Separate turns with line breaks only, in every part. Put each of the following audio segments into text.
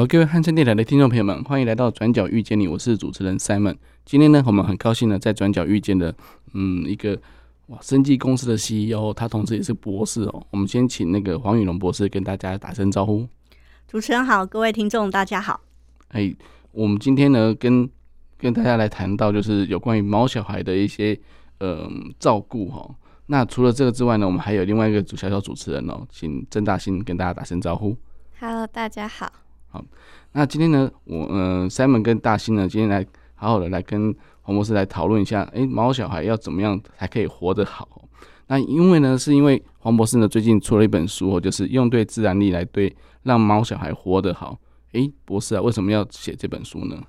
好，各位汉声电台的听众朋友们，欢迎来到《转角遇见你》，我是主持人 Simon。今天呢，我们很高兴呢，在转角遇见的，嗯，一个哇，生技公司的 CEO，他同时也是博士哦。我们先请那个黄宇龙博士跟大家打声招呼。
主持人好，各位听众大家好。
哎，我们今天呢，跟跟大家来谈到就是有关于猫小孩的一些呃照顾哈。那除了这个之外呢，我们还有另外一个主小小主持人哦，请郑大兴跟大家打声招呼。
Hello，大家好。
好，那今天呢，我呃，Simon 跟大新呢，今天来好好的来跟黄博士来讨论一下，诶，毛小孩要怎么样才可以活得好？那因为呢，是因为黄博士呢最近出了一本书，就是用对自然力来对让猫小孩活得好。诶，博士啊，为什么要写这本书呢？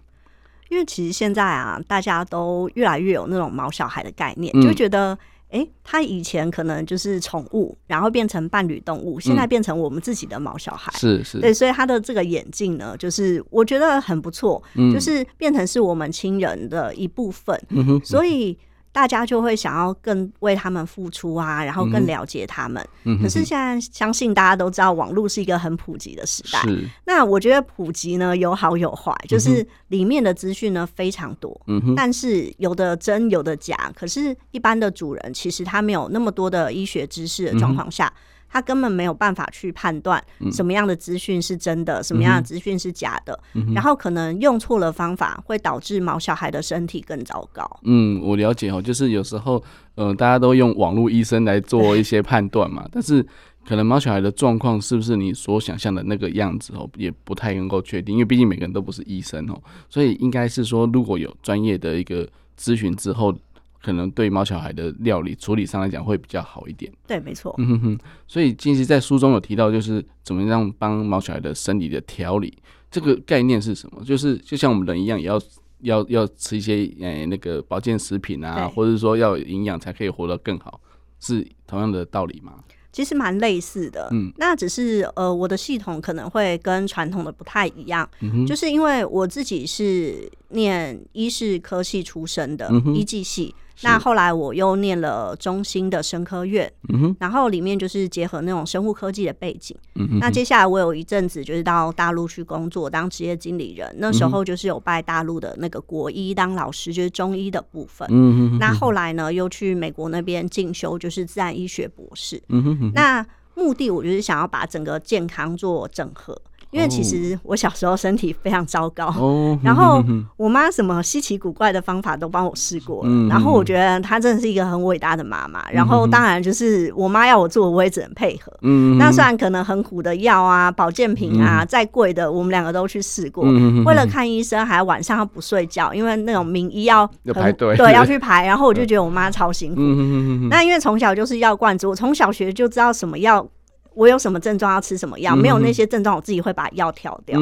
因为其实现在啊，大家都越来越有那种毛小孩的概念，
嗯、
就觉得。哎、欸，他以前可能就是宠物，然后变成伴侣动物，现在变成我们自己的毛小孩。
是、嗯、是，
对，所以他的这个眼镜呢，就是我觉得很不错，嗯、就是变成是我们亲人的一部分。嗯哼，所以。大家就会想要更为他们付出啊，然后更了解他们。嗯、可是现在相信大家都知道，网络是一个很普及的时代。那我觉得普及呢有好有坏，就是里面的资讯呢非常多。嗯、但是有的真有的假。可是，一般的主人其实他没有那么多的医学知识的状况下。嗯他根本没有办法去判断什么样的资讯是真的，嗯、什么样的资讯是假的，嗯、然后可能用错了方法，会导致毛小孩的身体更糟糕。
嗯，我了解哦，就是有时候，呃，大家都用网络医生来做一些判断嘛，但是可能毛小孩的状况是不是你所想象的那个样子哦，也不太能够确定，因为毕竟每个人都不是医生哦，所以应该是说，如果有专业的一个咨询之后。可能对毛小孩的料理处理上来讲会比较好一点。
对，没错。
嗯哼哼。所以近期，在书中有提到，就是怎么样帮毛小孩的生理的调理，这个概念是什么？就是就像我们人一样，也要要要吃一些诶、欸、那个保健食品啊，或者是说要有营养才可以活得更好，是同样的道理吗？
其实蛮类似的，嗯，那只是呃，我的系统可能会跟传统的不太一样，嗯，就是因为我自己是念医事科系出身的，嗯，医技系。那后来我又念了中心的生科院，嗯，然后里面就是结合那种生物科技的背景。嗯，那接下来我有一阵子就是到大陆去工作当职业经理人，那时候就是有拜大陆的那个国医当老师，就是中医的部分。嗯，那后来呢，又去美国那边进修，就是自然医学博士。嗯，那目的我就是想要把整个健康做整合。因为其实我小时候身体非常糟糕，哦、然后我妈什么稀奇古怪的方法都帮我试过了，嗯、然后我觉得她真的是一个很伟大的妈妈。嗯、然后当然就是我妈要我做，我也只能配合。嗯、那虽然可能很苦的药啊、保健品啊，嗯、再贵的，我们两个都去试过。嗯、为了看医生，还晚上要不睡觉，因为那种名医要
排队，
对，要去排。然后我就觉得我妈超辛苦。嗯、那因为从小就是药罐子，我从小学就知道什么药。我有什么症状要吃什么药，没有那些症状，我自己会把药调掉。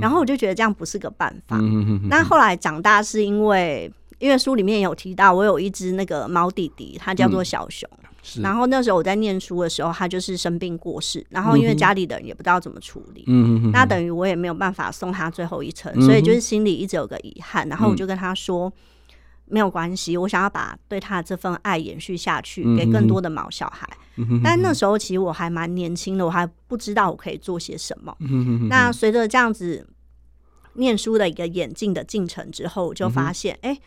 然后我就觉得这样不是个办法。那后来长大是因为，因为书里面有提到，我有一只那个猫弟弟，它叫做小熊。然后那时候我在念书的时候，它就是生病过世。然后因为家里的人也不知道怎么处理，那等于我也没有办法送他最后一程，所以就是心里一直有个遗憾。然后我就跟他说。没有关系，我想要把对他的这份爱延续下去，给更多的毛小孩。嗯、哼但那时候其实我还蛮年轻的，我还不知道我可以做些什么。嗯、哼那随着这样子念书的一个演进的进程之后，我就发现，哎、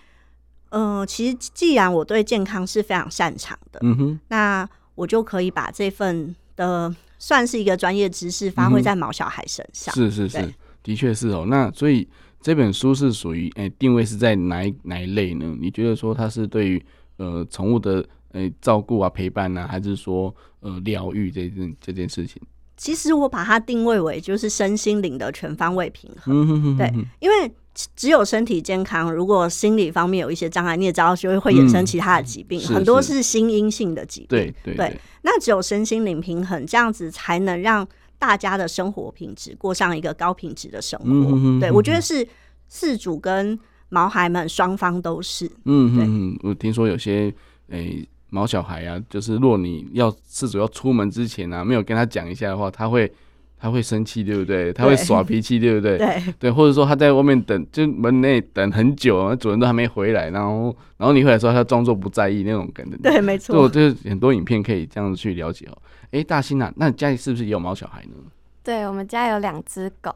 嗯，呃，其实既然我对健康是非常擅长的，嗯、那我就可以把这份的算是一个专业知识发挥在毛小孩身上。
是是是，
对
的确是哦。那所以。这本书是属于诶、欸、定位是在哪一哪一类呢？你觉得说它是对于呃宠物的诶、欸、照顾啊陪伴呢、啊，还是说呃疗愈这件这件事情？
其实我把它定位为就是身心灵的全方位平衡。
嗯哼哼哼
对，因为只有身体健康，如果心理方面有一些障碍，你也知道就会会衍生其他的疾病，嗯、很多是心因性的疾病。
对，
对，那只有身心灵平衡，这样子才能让大家的生活品质过上一个高品质的生活。嗯、哼哼哼对，我觉得是饲主跟毛孩们双方都是。
嗯哼哼，我听说有些诶。欸毛小孩啊，就是若你要饲主要出门之前啊，没有跟他讲一下的话，他会他会生气，对不对？他会耍脾气，对不对？
对
对，或者说他在外面等，就门内等很久，主人都还没回来，然后然后你回来的时候，他装作不在意那种感觉。
对，没错。
就就是很多影片可以这样子去了解哦。哎，大新啊，那你家里是不是也有猫小孩呢？
对，我们家有两只狗。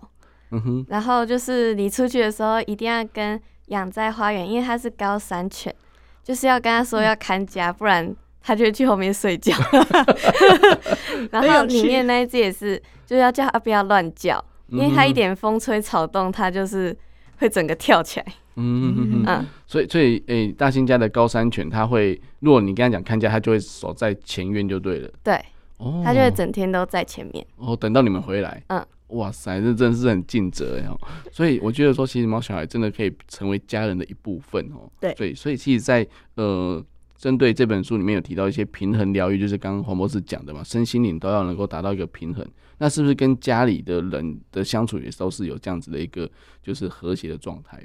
嗯哼。
然后就是你出去的时候，一定要跟养在花园，因为它是高山犬。就是要跟他说要看家，嗯、不然它就会去后面睡觉。然后里面那一只也是，就是要叫它不要乱叫，因为它一点风吹草动，它就是会整个跳起来。
嗯嗯嗯。所以所以诶、欸，大新家的高山犬，它会，如果你跟他讲看家，它就会守在前院就对了。
对。
哦。
他就会整天都在前面。
哦，等到你们回来。嗯。哇塞，这真的是很尽责哦。所以我觉得说，其实猫小孩真的可以成为家人的一部分哦。
对，
所以所以其实在，在呃，针对这本书里面有提到一些平衡疗愈，就是刚刚黄博士讲的嘛，身心灵都要能够达到一个平衡。那是不是跟家里的人的相处也都是有这样子的一个就是和谐的状态？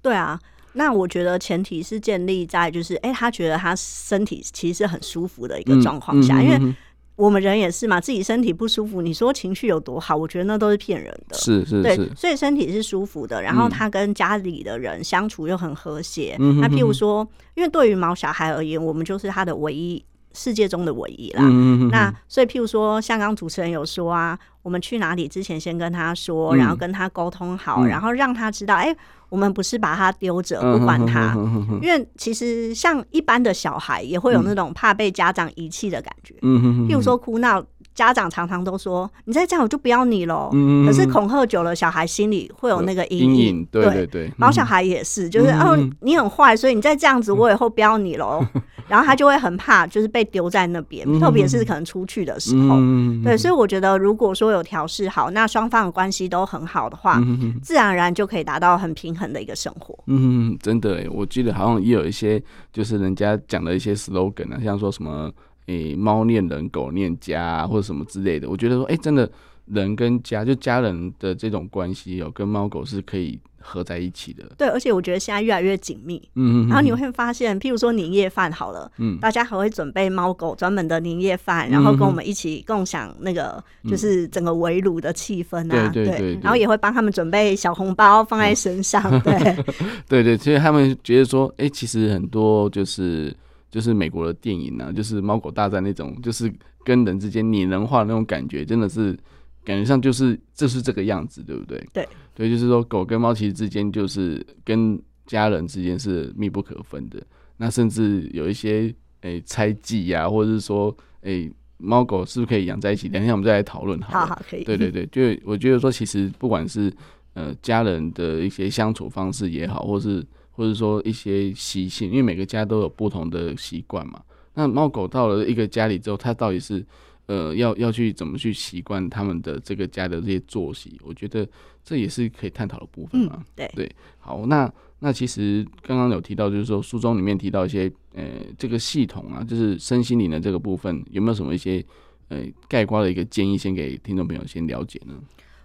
对啊，那我觉得前提是建立在就是，哎、欸，他觉得他身体其实是很舒服的一个状况下，嗯嗯、因为。我们人也是嘛，自己身体不舒服，你说情绪有多好？我觉得那都是骗人的。
是是是，
对，所以身体是舒服的，然后他跟家里的人相处又很和谐。嗯、那譬如说，因为对于毛小孩而言，我们就是他的唯一世界中的唯一啦。嗯、那所以譬如说，像刚主持人有说啊，我们去哪里之前先跟他说，然后跟他沟通好，嗯、然后让他知道，哎、欸。我们不是把他丢着不管他，因为其实像一般的小孩也会有那种怕被家长遗弃的感觉，譬如说哭闹。家长常常都说：“你再这样，我就不要你喽。嗯”可是恐吓久了，小孩心里会有那个阴影，
影。对对对，
毛小孩也是，就是、嗯、哦，你很坏，所以你再这样子，我以后不要你喽。嗯、然后他就会很怕，就是被丢在那边，嗯、特别是可能出去的时候。嗯、对，所以我觉得，如果说有调试好，那双方的关系都很好的话，嗯、自然而然就可以达到很平衡的一个生活。
嗯，真的，我记得好像也有一些，就是人家讲的一些 slogan 啊，像说什么。诶，猫念人，狗念家，啊，或者什么之类的，我觉得说，哎，真的，人跟家，就家人的这种关系哦，跟猫狗是可以合在一起的。
对，而且我觉得现在越来越紧密。嗯嗯。然后你会发现，譬如说年夜饭好了，嗯，大家还会准备猫狗专门的年夜饭，然后跟我们一起共享那个，就是整个围炉的气氛啊，
对对对。
然后也会帮他们准备小红包放在身上，对。
对对，所以他们觉得说，哎，其实很多就是。就是美国的电影呢、啊，就是猫狗大战那种，就是跟人之间拟人化的那种感觉，真的是感觉上就是就是这个样子，对不对？
对，
对，就是说狗跟猫其实之间就是跟家人之间是密不可分的。那甚至有一些诶、欸、猜忌呀，或者是说诶、欸、猫狗是不是可以养在一起？等一下我们再来讨论。
好好，可以。
对对对，就我觉得说，其实不管是呃家人的一些相处方式也好，或是。或者说一些习性，因为每个家都有不同的习惯嘛。那猫狗到了一个家里之后，它到底是呃要要去怎么去习惯他们的这个家的这些作息？我觉得这也是可以探讨的部分嘛。
嗯、对对，
好，那那其实刚刚有提到，就是说书中里面提到一些呃这个系统啊，就是身心灵的这个部分，有没有什么一些呃概括的一个建议，先给听众朋友先了解呢？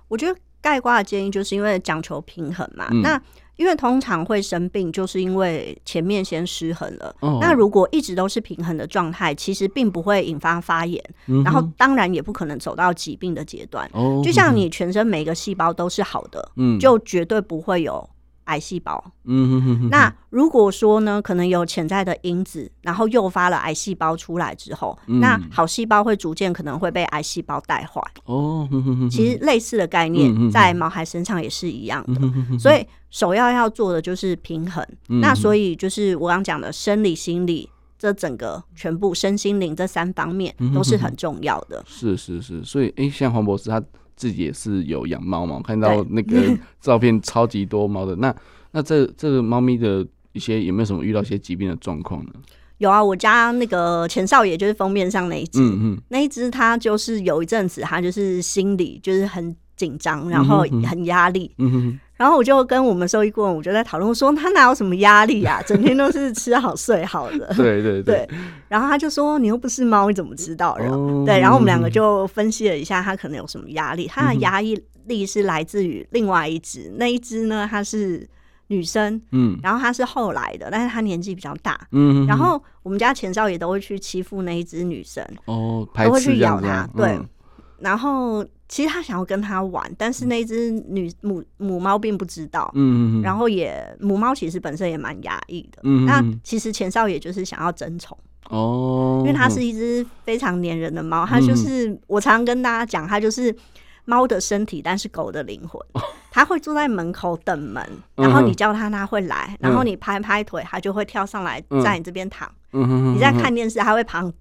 我觉得概括的建议就是因为讲求平衡嘛，嗯、那。因为通常会生病，就是因为前面先失衡了。Oh. 那如果一直都是平衡的状态，其实并不会引发发炎，mm hmm. 然后当然也不可能走到疾病的阶段。Oh. 就像你全身每个细胞都是好的，mm hmm. 就绝对不会有。癌细胞，嗯哼哼哼。那如果说呢，可能有潜在的因子，然后诱发了癌细胞出来之后，嗯、那好细胞会逐渐可能会被癌细胞带坏。哦，哼哼哼。其实类似的概念在毛孩身上也是一样的。所以首要要做的就是平衡。嗯、那所以就是我刚讲的生理、心理这整个全部身心灵这三方面都是很重要的。
是是是，所以诶、欸，像黄博士他。自己也是有养猫嘛，我看到那个 照片超级多猫的。那那这这个猫咪的一些有没有什么遇到一些疾病的状况呢？
有啊，我家那个钱少爷就是封面上那一只，
嗯嗯，
那一只它就是有一阵子它就是心里就是很紧张，然后很压力，
嗯哼，
然后我就跟我们兽医顾问，我就在讨论说他哪有什么压力啊，整天都是吃好睡好的，
对对对，
然后他就说你又不是猫，你怎么知道？然后对，然后我们两个就分析了一下，他可能有什么压力，他的压力是来自于另外一只，那一只呢，它是。女生，
嗯，
然后她是后来的，但是她年纪比较大，
嗯，
然后我们家钱少爷都会去欺负那一只女生，
哦，
都会去咬她，对，
嗯、
然后其实他想要跟他玩，但是那只女母母猫并不知道，
嗯，
然后也母猫其实本身也蛮压抑的，
嗯，
那其实钱少爷就是想要争宠，
哦，
因为它是一只非常粘人的猫，它就是我常常跟大家讲，它就是。猫的身体，但是狗的灵魂，它会坐在门口等门，然后你叫它，它会来，然后你拍拍腿，它就会跳上来，在你这边躺。你在看电视，它会旁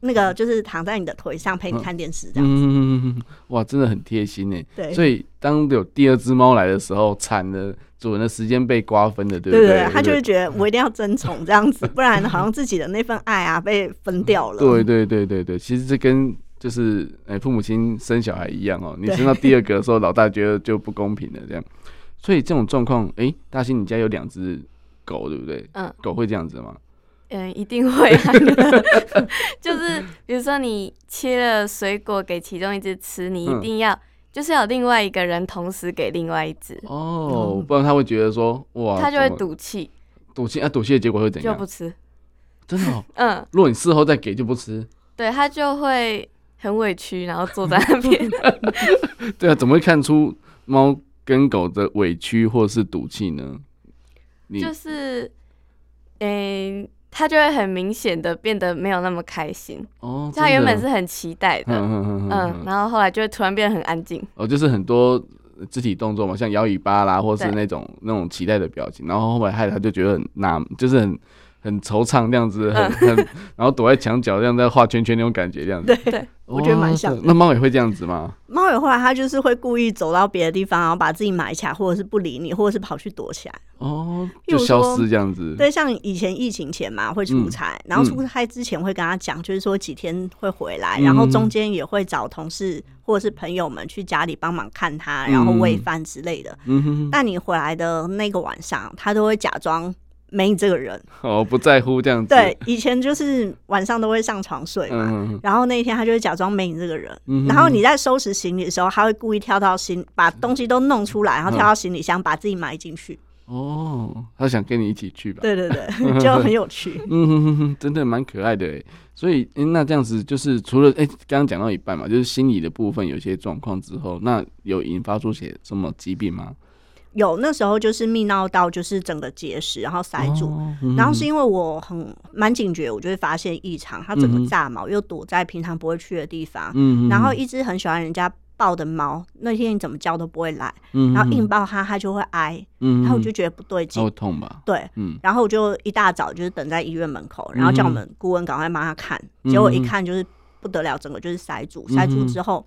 那个就是躺在你的腿上陪你看电视，这样子。
哇，真的很贴心呢。
对，
所以当有第二只猫来的时候，惨了，主人的时间被瓜分了，对不
对？对对，它就会觉得我一定要争宠这样子，不然好像自己的那份爱啊被分掉了。
对对对对对，其实这跟。就是哎，父母亲生小孩一样哦。你生到第二个的时候，老大觉得就不公平了，这样。所以这种状况，哎，大兴，你家有两只狗，对不对？
嗯。
狗会这样子吗？
嗯，一定会啊。就是比如说，你切了水果给其中一只吃，你一定要就是要有另外一个人同时给另外一只。
哦，不然他会觉得说，哇，
他就会赌气。
赌气啊！赌气的结果会怎样？
就不吃。
真的哦。
嗯。
如果你事后再给，就不吃。
对，他就会。很委屈，然后坐在那边。
对啊，怎么会看出猫跟狗的委屈或是赌气呢？
就是，诶、欸，它就会很明显的变得没有那么开心。
哦，
他原本是很期待的，
嗯嗯
嗯，然后后来就会突然变得很安静。
哦，就是很多肢体动作嘛，像摇尾巴啦，或是那种那种期待的表情，然后后来害他就觉得很纳，就是很。很惆怅这样子，很很，然后躲在墙角这样在画圈圈那种感觉这样子。
对对，我觉得蛮像。
那猫也会这样子吗？
猫也会，它就是会故意走到别的地方，然后把自己埋起来，或者是不理你，或者是跑去躲起来。
哦，就消失这样子。
对，像以前疫情前嘛，会出差，然后出差之前会跟他讲，就是说几天会回来，然后中间也会找同事或者是朋友们去家里帮忙看他，然后喂饭之类的。嗯哼。但你回来的那个晚上，他都会假装。没你这个人
哦，不在乎这样子。
对，以前就是晚上都会上床睡嘛，嗯、然后那一天他就会假装没你这个人，嗯、然后你在收拾行李的时候，他会故意跳到行，把东西都弄出来，然后跳到行李箱，把自己埋进去。
哦，他想跟你一起去吧？
对对对，就很有趣。
嗯哼哼哼，真的蛮可爱的哎。所以，欸、那这样子就是除了哎，刚刚讲到一半嘛，就是心理的部分有些状况之后，那有引发出些什么疾病吗？
有，那时候就是泌尿道就是整个结石，然后塞住，哦嗯、然后是因为我很蛮警觉，我就会发现异常，它整个炸毛又躲在平常不会去的地方，嗯、然后一只很喜欢人家抱的猫，那天你怎么叫都不会来，嗯、然后硬抱它，它就会挨，嗯、然后我就觉得不对劲，
会痛吧？
对，嗯、然后我就一大早就是等在医院门口，然后叫我们顾问赶快帮他看，结果一看就是不得了，整个就是塞住，塞住之后。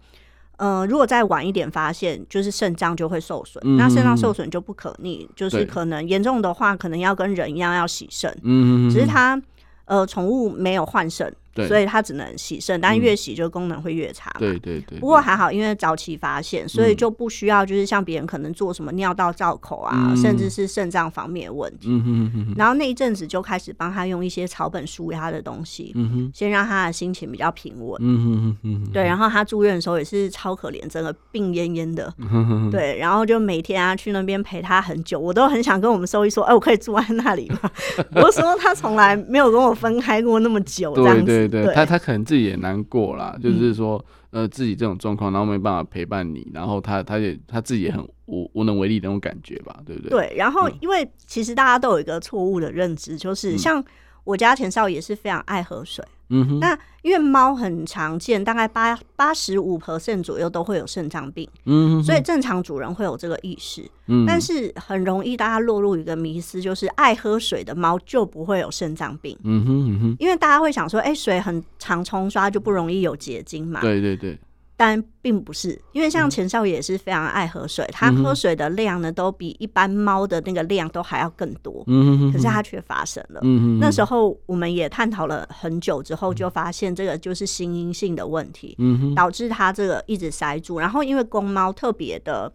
嗯、呃，如果再晚一点发现，就是肾脏就会受损。嗯、那肾脏受损就不可逆，就是可能严重的话，可能要跟人一样要洗肾。嗯只是它，呃，宠物没有换肾。对所以它只能洗肾，但越洗就功能会越差。
对对对。
不过还好，因为早期发现，所以就不需要就是像别人可能做什么尿道造口啊，嗯、甚至是肾脏方面的问题。嗯哼哼哼然后那一阵子就开始帮他用一些草本舒压的东西，先让他的心情比较平稳。嗯哼哼哼对，然后他住院的时候也是超可怜，真的病恹恹的。嗯、哼哼对，然后就每天啊去那边陪他很久，我都很想跟我们兽医说，哎、欸，我可以住在那里吗？我说他从来没有跟我分开过那么久，这样子。对对
对，他他可能。自己也难过啦，就是说，呃，自己这种状况，然后没办法陪伴你，然后他他也他自己也很无无能为力的那种感觉吧，对不对？
对，然后因为其实大家都有一个错误的认知，就是像。我家钱少也是非常爱喝水，嗯哼，那因为猫很常见，大概八八十五 percent 左右都会有肾脏病，嗯哼，所以正常主人会有这个意识，嗯，但是很容易大家落入一个迷思，就是爱喝水的猫就不会有肾脏病，嗯哼嗯哼，因为大家会想说，哎、欸，水很常冲刷就不容易有结晶嘛，
对对对，
但并不是，因为像钱少爷也是非常爱喝水，他喝水的量呢，都比一般猫的那个量都还要更多。嗯，可是他却发生了。嗯，那时候我们也探讨了很久之后，就发现这个就是心因性的问题，导致他这个一直塞住。然后因为公猫特别的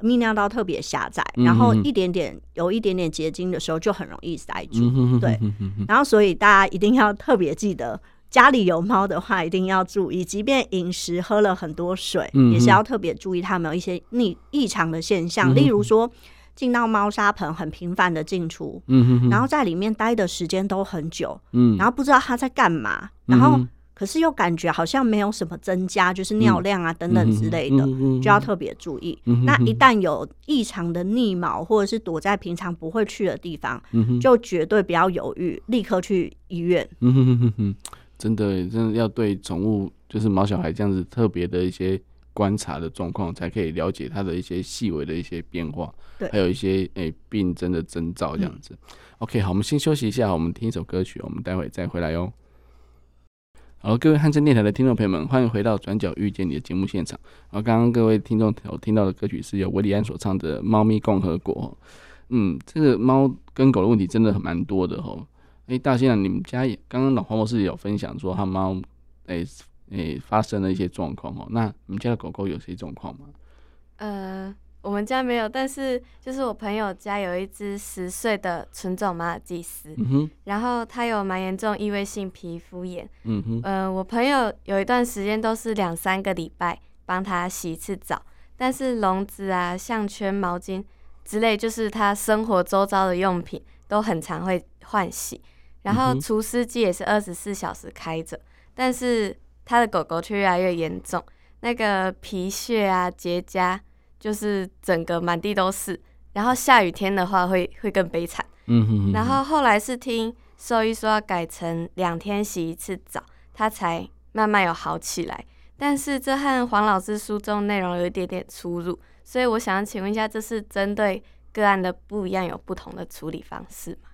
泌尿道特别狭窄，然后一点点有一点点结晶的时候就很容易塞住。对，然后所以大家一定要特别记得。家里有猫的话，一定要注意，即便饮食喝了很多水，嗯、也是要特别注意它们有一些异异常的现象，嗯、例如说进到猫砂盆很频繁的进出，嗯、哼哼。然后在里面待的时间都很久，嗯、然后不知道它在干嘛，然后可是又感觉好像没有什么增加，就是尿量啊等等之类的，嗯、就要特别注意。嗯、那一旦有异常的逆毛，或者是躲在平常不会去的地方，嗯、就绝对不要犹豫，立刻去医院。嗯哼哼哼
真的，真的要对宠物，就是毛小孩这样子特别的一些观察的状况，才可以了解它的一些细微的一些变化，对，还有一些诶、欸、病症的征兆这样子。嗯、OK，好，我们先休息一下，我们听一首歌曲，我们待会再回来哟。好，各位汉声电台的听众朋友们，欢迎回到《转角遇见你》的节目现场。然后刚刚各位听众有听到的歌曲是由韦礼安所唱的《猫咪共和国》。嗯，这个猫跟狗的问题真的很蛮多的哦。哎，大仙啊，你们家也刚刚老黄博士有分享说他猫，哎哎发生了一些状况哦。那你们家的狗狗有些状况吗？
呃，我们家没有，但是就是我朋友家有一只十岁的纯种马尔济斯，然后它有蛮严重异位性皮肤炎。嗯哼，呃，我朋友有一段时间都是两三个礼拜帮它洗一次澡，但是笼子啊、项圈、毛巾之类，就是它生活周遭的用品都很常会换洗。然后除湿机也是二十四小时开着，但是他的狗狗却越来越严重，那个皮屑啊结痂，就是整个满地都是。然后下雨天的话会会更悲惨。嗯哼，哼。然后后来是听兽医说要改成两天洗一次澡，它才慢慢有好起来。但是这和黄老师书中内容有一点点出入，所以我想请问一下，这是针对个案的不一样，有不同的处理方式吗？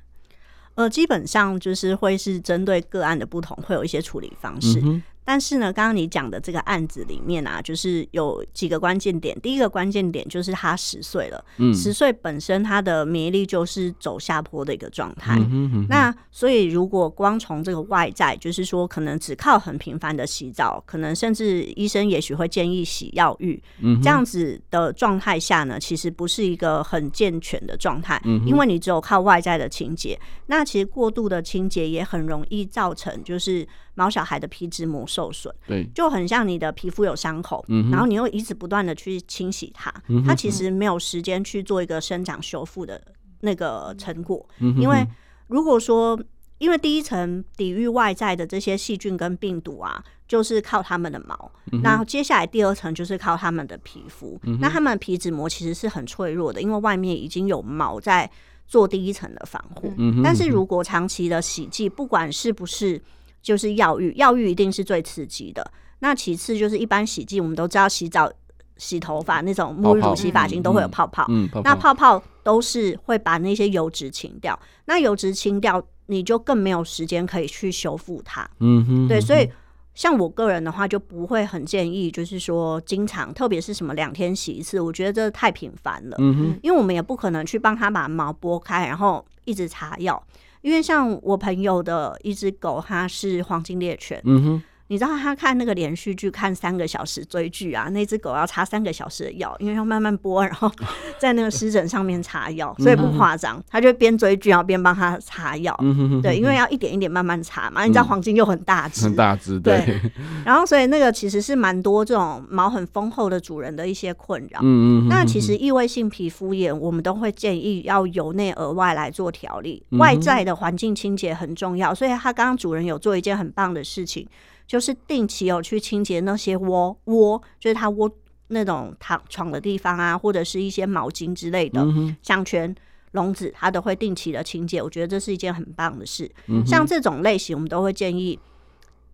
呃，基本上就是会是针对个案的不同，会有一些处理方式。但是呢，刚刚你讲的这个案子里面啊，就是有几个关键点。第一个关键点就是他十岁了，嗯，十岁本身他的免疫力就是走下坡的一个状态。嗯哼哼。那所以如果光从这个外在，就是说可能只靠很频繁的洗澡，可能甚至医生也许会建议洗药浴，嗯哼，这样子的状态下呢，其实不是一个很健全的状态，嗯，因为你只有靠外在的清洁，那其实过度的清洁也很容易造成就是。毛小孩的皮脂膜受损，对，就很像你的皮肤有伤口，嗯、然后你又一直不断的去清洗它，嗯、它其实没有时间去做一个生长修复的那个成果。嗯、因为如果说，因为第一层抵御外在的这些细菌跟病毒啊，就是靠它们的毛，那、接下来第二层就是靠它们的皮肤。嗯、那它们的皮脂膜其实是很脆弱的，因为外面已经有毛在做第一层的防护。嗯、但是如果长期的洗剂，不管是不是就是药浴，药浴一定是最刺激的。那其次就是一般洗剂，我们都知道洗澡、洗头发那种沐浴乳、洗发精都会有泡泡。嗯，那泡泡都是会把那些油脂清掉。那油脂清掉，你就更没有时间可以去修复它。嗯哼，对。所以像我个人的话，就不会很建议，就是说经常，特别是什么两天洗一次，我觉得这太频繁了。嗯哼，因为我们也不可能去帮他把毛拨开，然后一直擦药。因为像我朋友的一只狗，它是黄金猎犬。嗯哼。你知道他看那个连续剧看三个小时追剧啊，那只狗要擦三个小时的药，因为要慢慢剥，然后 在那个湿疹上面擦药，所以不夸张。他就边追剧然后边帮他擦药，对，因为要一点一点慢慢擦嘛。你知道黄金又很大只，
很大只，对。
然后所以那个其实是蛮多这种毛很丰厚的主人的一些困扰。嗯嗯。那其实异位性皮肤炎，我们都会建议要由内而外来做调理，外在的环境清洁很重要。所以他刚刚主人有做一件很棒的事情。就是定期有去清洁那些窝窝，就是它窝那种躺床的地方啊，或者是一些毛巾之类的项圈笼子，它都会定期的清洁。我觉得这是一件很棒的事。嗯、像这种类型，我们都会建议，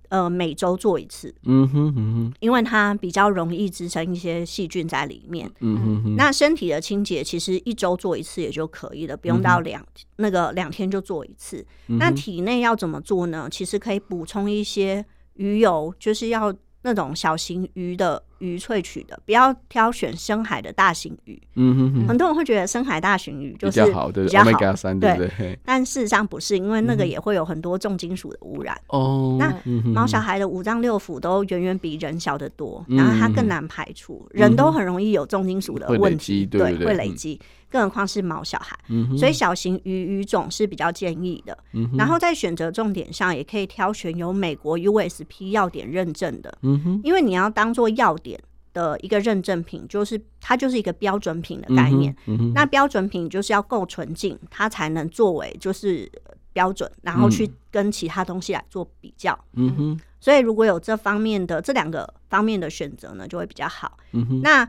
呃，每周做一次。嗯哼，嗯哼，因为它比较容易滋生一些细菌在里面。嗯哼，哼，那身体的清洁其实一周做一次也就可以了，不用到两、嗯、那个两天就做一次。嗯、那体内要怎么做呢？其实可以补充一些。鱼油就是要那种小型鱼的鱼萃取的，不要挑选深海的大型鱼。嗯哼哼。很多人会觉得深海大型鱼就是
比较好，对，比较好。Omega 三，对不对？对。
但事实上不是，因为那个也会有很多重金属的污染。哦、嗯。那猫小孩的五脏六腑都远远比人小得多，然后它更难排除。嗯、人都很容易有重金属的问题，对，会累积。更何况是毛小孩，嗯、所以小型鱼鱼种是比较建议的。嗯、然后在选择重点上，也可以挑选有美国 USP 药典认证的。嗯、因为你要当做药典的一个认证品，就是它就是一个标准品的概念。嗯、那标准品就是要够纯净，它才能作为就是标准，然后去跟其他东西来做比较。嗯、所以如果有这方面的这两个方面的选择呢，就会比较好。嗯、那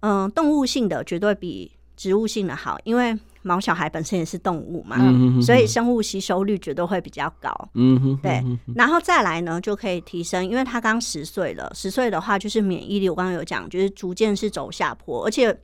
嗯、呃，动物性的绝对比。植物性的好，因为毛小孩本身也是动物嘛，所以生物吸收率绝对会比较高。嗯哼哼对，然后再来呢，就可以提升，因为他刚十岁了，十岁的话就是免疫力，我刚刚有讲，就是逐渐是走下坡，而且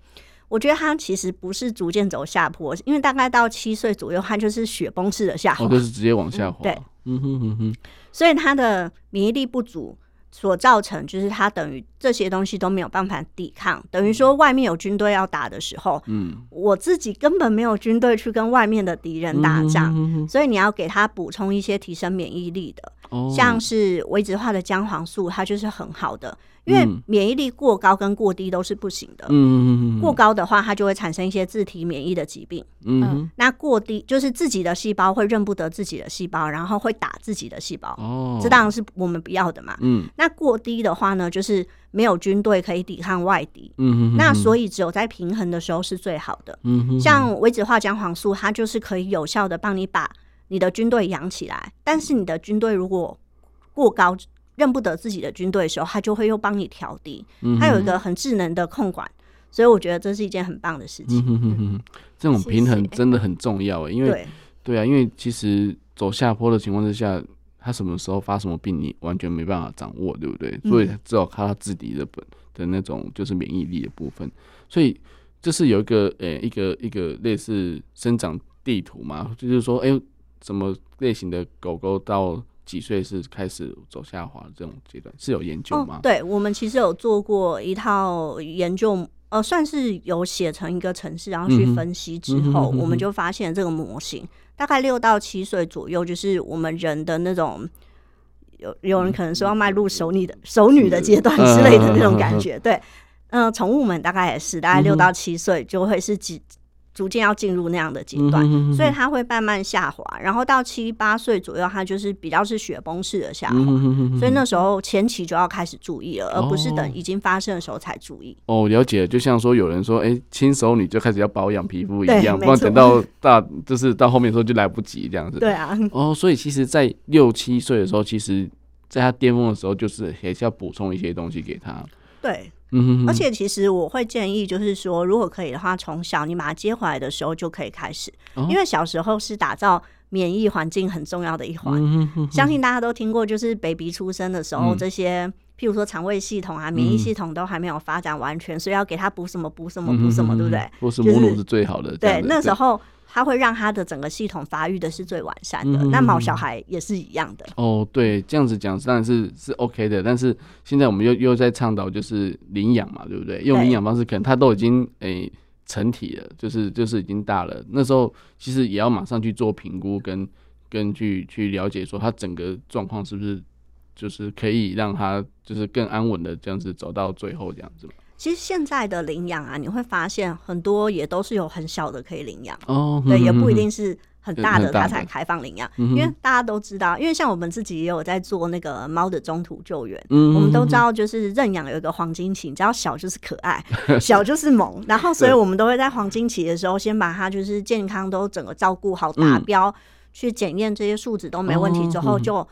我觉得他其实不是逐渐走下坡，因为大概到七岁左右，他就是雪崩式的下滑，
哦，就是直接往下滑。
嗯、对，嗯哼哼哼，所以他的免疫力不足。所造成就是它等于这些东西都没有办法抵抗，等于说外面有军队要打的时候，嗯，我自己根本没有军队去跟外面的敌人打仗，嗯、所以你要给他补充一些提升免疫力的，哦、像是维植化的姜黄素，它就是很好的。因为免疫力过高跟过低都是不行的。嗯，过高的话，它就会产生一些自体免疫的疾病。嗯，那过低就是自己的细胞会认不得自己的细胞，然后会打自己的细胞。哦，这当然是我们不要的嘛。嗯，那过低的话呢，就是没有军队可以抵抗外敌。嗯，那所以只有在平衡的时候是最好的。嗯哼，像维脂化姜黄素，它就是可以有效的帮你把你的军队养起来。但是你的军队如果过高，认不得自己的军队的时候，他就会又帮你调低。他有一个很智能的控管，所以我觉得这是一件很棒的事情。嗯哼哼，
这种平衡真的很重要诶，因为对，对啊，因为其实走下坡的情况之下，他什么时候发什么病，你完全没办法掌握，对不对？所以只有靠他自己的本的那种就是免疫力的部分。所以这是有一个呃、欸、一个一个类似生长地图嘛，就是说，哎、欸，什么类型的狗狗到几岁是开始走下滑这种阶段是有研究吗？
哦、对，我们其实有做过一套研究，呃，算是有写成一个程式，然后去分析之后，嗯、我们就发现这个模型、嗯、大概六到七岁左右，就是我们人的那种有有人可能说要迈入熟女的熟女的阶段之类的那种感觉。对，嗯、呃，宠物们大概也是大概六到七岁就会是几。逐渐要进入那样的阶段，所以它会慢慢下滑，然后到七八岁左右，它就是比较是雪崩式的下滑。所以那时候前期就要开始注意了，哦、而不是等已经发生的时候才注意。
哦，了解，就像说有人说，哎、欸，轻熟女就开始要保养皮肤一样，不然等到大就是到后面的时候就来不及这样子。
对啊。
哦，所以其实，在六七岁的时候，其实在他巅峰的时候，就是还是要补充一些东西给他。
对。嗯，而且其实我会建议，就是说，如果可以的话，从小你把它接回来的时候就可以开始，因为小时候是打造免疫环境很重要的一环。相信大家都听过，就是 baby 出生的时候，这些譬如说肠胃系统啊、免疫系统都还没有发展完全，所以要给他补什么补什么补什么，对不对？
或是母乳是最好的。
对，那时候。它会让它的整个系统发育的是最完善的。嗯、那毛小孩也是一样的。
哦，对，这样子讲当然是是 OK 的。但是现在我们又又在倡导就是领养嘛，对不对？用领养方式，可能它都已经诶、欸、成体了，就是就是已经大了。那时候其实也要马上去做评估跟，跟跟去去了解说它整个状况是不是就是可以让它就是更安稳的这样子走到最后这样子嘛。
其实现在的领养啊，你会发现很多也都是有很小的可以领养。哦，对，也不一定是很大的它才开放领养，因为大家都知道，因为像我们自己也有在做那个猫的中途救援，我们都知道就是认养有一个黄金期，只要小就是可爱，小就是萌，然后所以我们都会在黄金期的时候先把它就是健康都整个照顾好，达标，去检验这些数值都没问题之后就。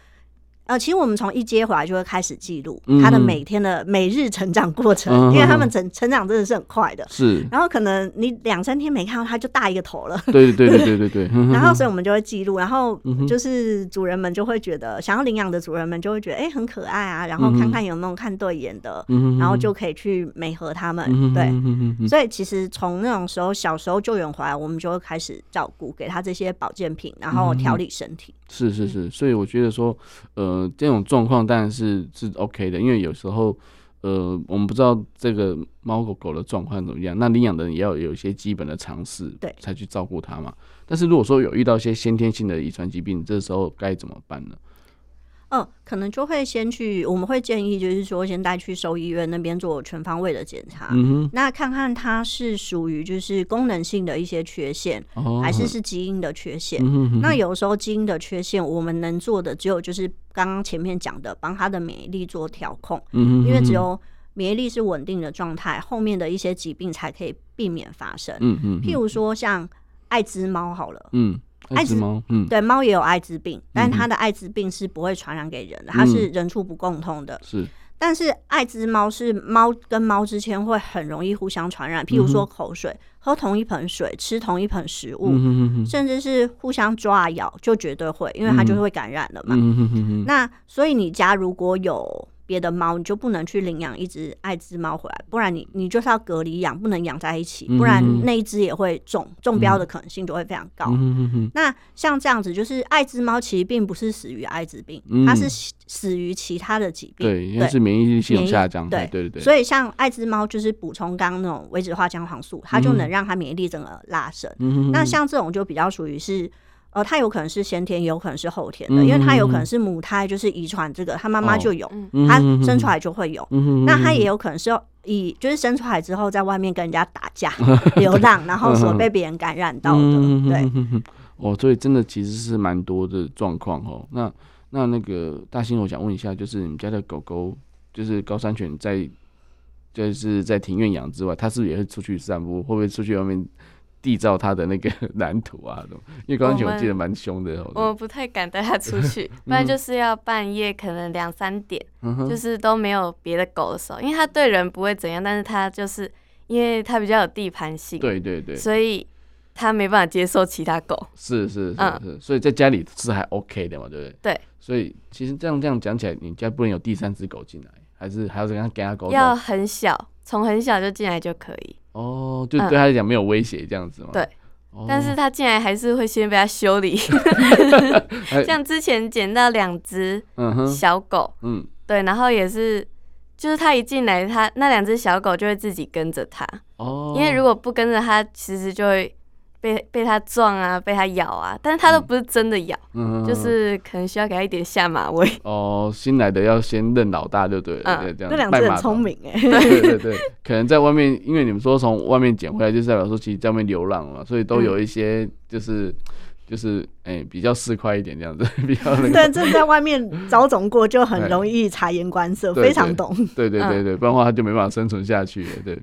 呃，其实我们从一接回来就会开始记录他的每天的每日成长过程，嗯、因为他们成成长真的是很快的。是，然后可能你两三天没看到他就大一个头了。
对对对对对对。
然后所以我们就会记录，然后就是主人们就会觉得，想要领养的主人们就会觉得，哎、欸，很可爱啊，然后看看有没有看对眼的，嗯、然后就可以去美合他们。嗯、对，所以其实从那种时候小时候救援回来，我们就会开始照顾，给他这些保健品，然后调理身体。
是是是，所以我觉得说，呃。呃，这种状况当然是是 OK 的，因为有时候，呃，我们不知道这个猫狗狗的状况怎么样，那领养的人也要有一些基本的常识，
对，
才去照顾它嘛。但是如果说有遇到一些先天性的遗传疾病，这时候该怎么办呢？
嗯，可能就会先去，我们会建议就是说，先带去兽医院那边做全方位的检查，嗯，那看看它是属于就是功能性的一些缺陷，哦、还是是基因的缺陷。嗯、哼哼，那有时候基因的缺陷，我们能做的只有就是刚刚前面讲的，帮它的免疫力做调控，嗯哼哼，因为只有免疫力是稳定的状态，后面的一些疾病才可以避免发生。嗯嗯，譬如说像爱滋猫好了，嗯。
爱滋猫，嗯，
对，猫也有艾滋病，但它的艾滋病是不会传染给人的，它是人畜不共通的。是，但是艾滋猫是猫跟猫之间会很容易互相传染，譬如说口水，喝同一盆水，吃同一盆食物，甚至是互相抓咬，就绝对会，因为它就会感染了嘛。那所以你家如果有。别的猫你就不能去领养一只爱滋猫回来，不然你你就是要隔离养，不能养在一起，不然那一只也会中中标的可能性就会非常高。嗯、那像这样子，就是爱滋猫其实并不是死于艾滋病，嗯、它是死于其他的疾病，对，
因为是免疫力系统下降。对
对
对对。
所以像艾滋猫就是补充刚刚那种维脂化姜黄素，它就能让它免疫力整个拉升。嗯、那像这种就比较属于是。呃，它有可能是先天，也有可能是后天的，因为它有可能是母胎，就是遗传这个，它妈妈就有，它生出来就会有。那它也有可能是以就是生出来之后，在外面跟人家打架、流浪，然后所被别人感染到的。对，
哦，所以真的其实是蛮多的状况哦。那那那个大兴，我想问一下，就是你们家的狗狗，就是高山犬，在就是在庭院养之外，它是不是也会出去散步？会不会出去外面？缔造他的那个蓝图啊，因为高山犬我记得蛮凶的。
我们不太敢带它出去，不然就是要半夜可能两三点，就是都没有别的狗的时候，因为它对人不会怎样，但是它就是因为它比较有地盘性，
对对对，
所以它没办法接受其他狗。
是是是是，所以在家里是还 OK 的嘛，对不对？
对。
所以其实这样这样讲起来，你家不能有第三只狗进来，还是还要怎样跟它沟通？
要很小，从很小就进来就可以。
哦，就对他来讲没有威胁这样子吗？
对，但是他进来还是会先被他修理。像之前捡到两只小狗，嗯，对，然后也是，就是他一进来，他那两只小狗就会自己跟着他。哦，因为如果不跟着他，其实就会。被被它撞啊，被它咬啊，但是它都不是真的咬，嗯、就是可能需要给它一点下马威。
哦，新来的要先认老大就对了，嗯、这样。
那两只很聪明 哎。
对对对，可能在外面，因为你们说从外面捡回来，就是代表说其实在外面流浪嘛，所以都有一些就是、嗯、就是哎、欸、比较市侩一点这样子，比较那个。
对，这在外面遭种过就很容易察言观色，非常懂。
对对对对，不然的话它就没办法生存下去了。对，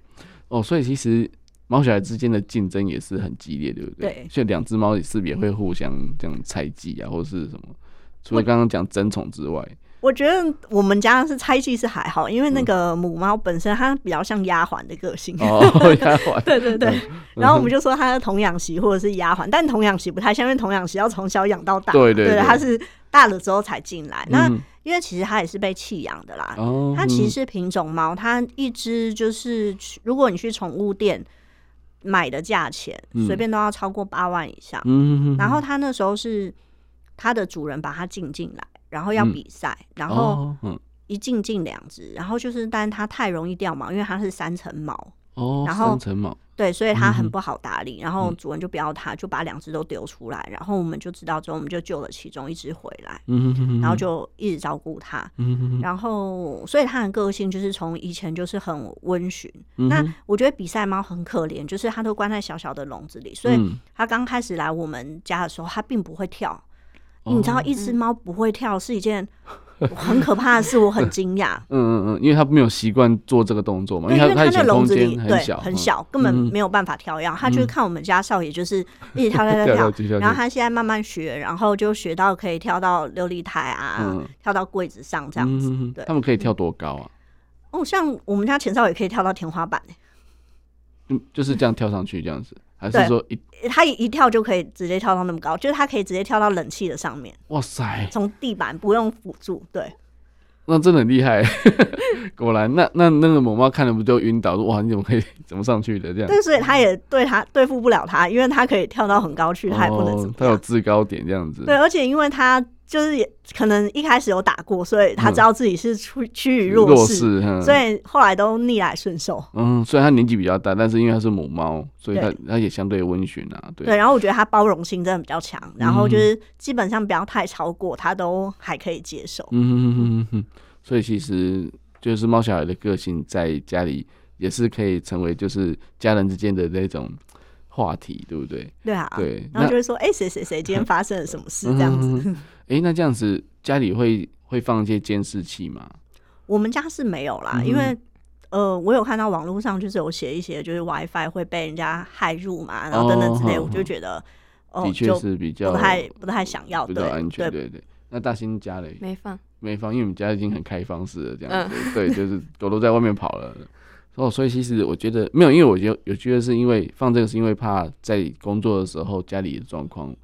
哦，所以其实。猫小孩之间的竞争也是很激烈，对不对？对，所以两只猫也是也会互相这样猜忌啊，或者是什么？除了刚刚讲争宠之外，
我觉得我们家是猜忌是还好，因为那个母猫本身它比较像丫鬟的个性。
哦，丫鬟。
对对对。然后我们就说它是童养媳或者是丫鬟，但童养媳不太像，因为童养媳要从小养到大。对对对。它是大了之后才进来。那因为其实它也是被弃养的啦。哦。它其实是品种猫，它一只就是如果你去宠物店。买的价钱随便都要超过八万以上，嗯、然后他那时候是他的主人把他进进来，然后要比赛，嗯、然后一进进两只，然后就是但是他太容易掉毛，因为它是三层毛。
哦，
然后
三层毛，
对，所以它很不好打理。嗯、然后主人就不要它，就把两只都丢出来。然后我们就知道之后，我们就救了其中一只回来。嗯哼哼哼然后就一直照顾它。嗯哼哼然后，所以它的个性就是从以前就是很温驯。嗯、那我觉得比赛猫很可怜，就是它都关在小小的笼子里，所以它刚开始来我们家的时候，它并不会跳。嗯、你知道，一只猫不会跳是一件。很可怕的是，我很惊讶。
嗯嗯嗯，因为他没有习惯做这个动作嘛，因为他在笼子里，对，
很小，根本没有办法跳样。它就是看我们家少爷，就是一直跳跳跳跳，然后他现在慢慢学，然后就学到可以跳到琉璃台啊，跳到柜子上这样子。对，
他们可以跳多高啊？
哦，像我们家前少爷可以跳到天花板，
嗯，就是这样跳上去这样子。还是说一
他一一跳就可以直接跳到那么高，就是他可以直接跳到冷气的上面。
哇塞！
从地板不用辅助，对，
那真的很厉害。果然，那那那个母猫看了不就晕倒？说哇，你怎么可以怎么上去的这样？
对，所以他也对他对付不了他，因为他可以跳到很高去，他也不能、哦。
他有制高点这样子。
对，而且因为他就是也可能一开始有打过，所以他知道自己是趋趋于弱势，
嗯、
所以后来都逆来顺受。
嗯，虽然他年纪比较大，但是因为他是母猫，所以他他也相对温驯啊。对，
对，然后我觉得他包容性真的比较强，然后就是基本上不要太超过，他都还可以接受。
嗯哼哼哼哼，所以其实就是猫小孩的个性在家里也是可以成为就是家人之间的那种。话题对不对？
对啊，
对，
然后就会说，哎，谁谁谁今天 发生了什么事这样子？
哎、嗯，那这样子家里会会放一些监视器吗？
我们家是没有啦，嗯、因为呃，我有看到网络上就是有写一些，就是 WiFi 会被人家害入嘛，然后等等之类，哦、我就觉得，哦，
的确是比较
不太不太想要，
比较安全，对对，对。那大兴家里
没放，
没放，因为我们家已经很开放式了，这样子，嗯、对，就是狗都在外面跑了。哦，所以其实我觉得没有，因为我觉得有觉得是因为放这个是因为怕在工作的时候家里的状况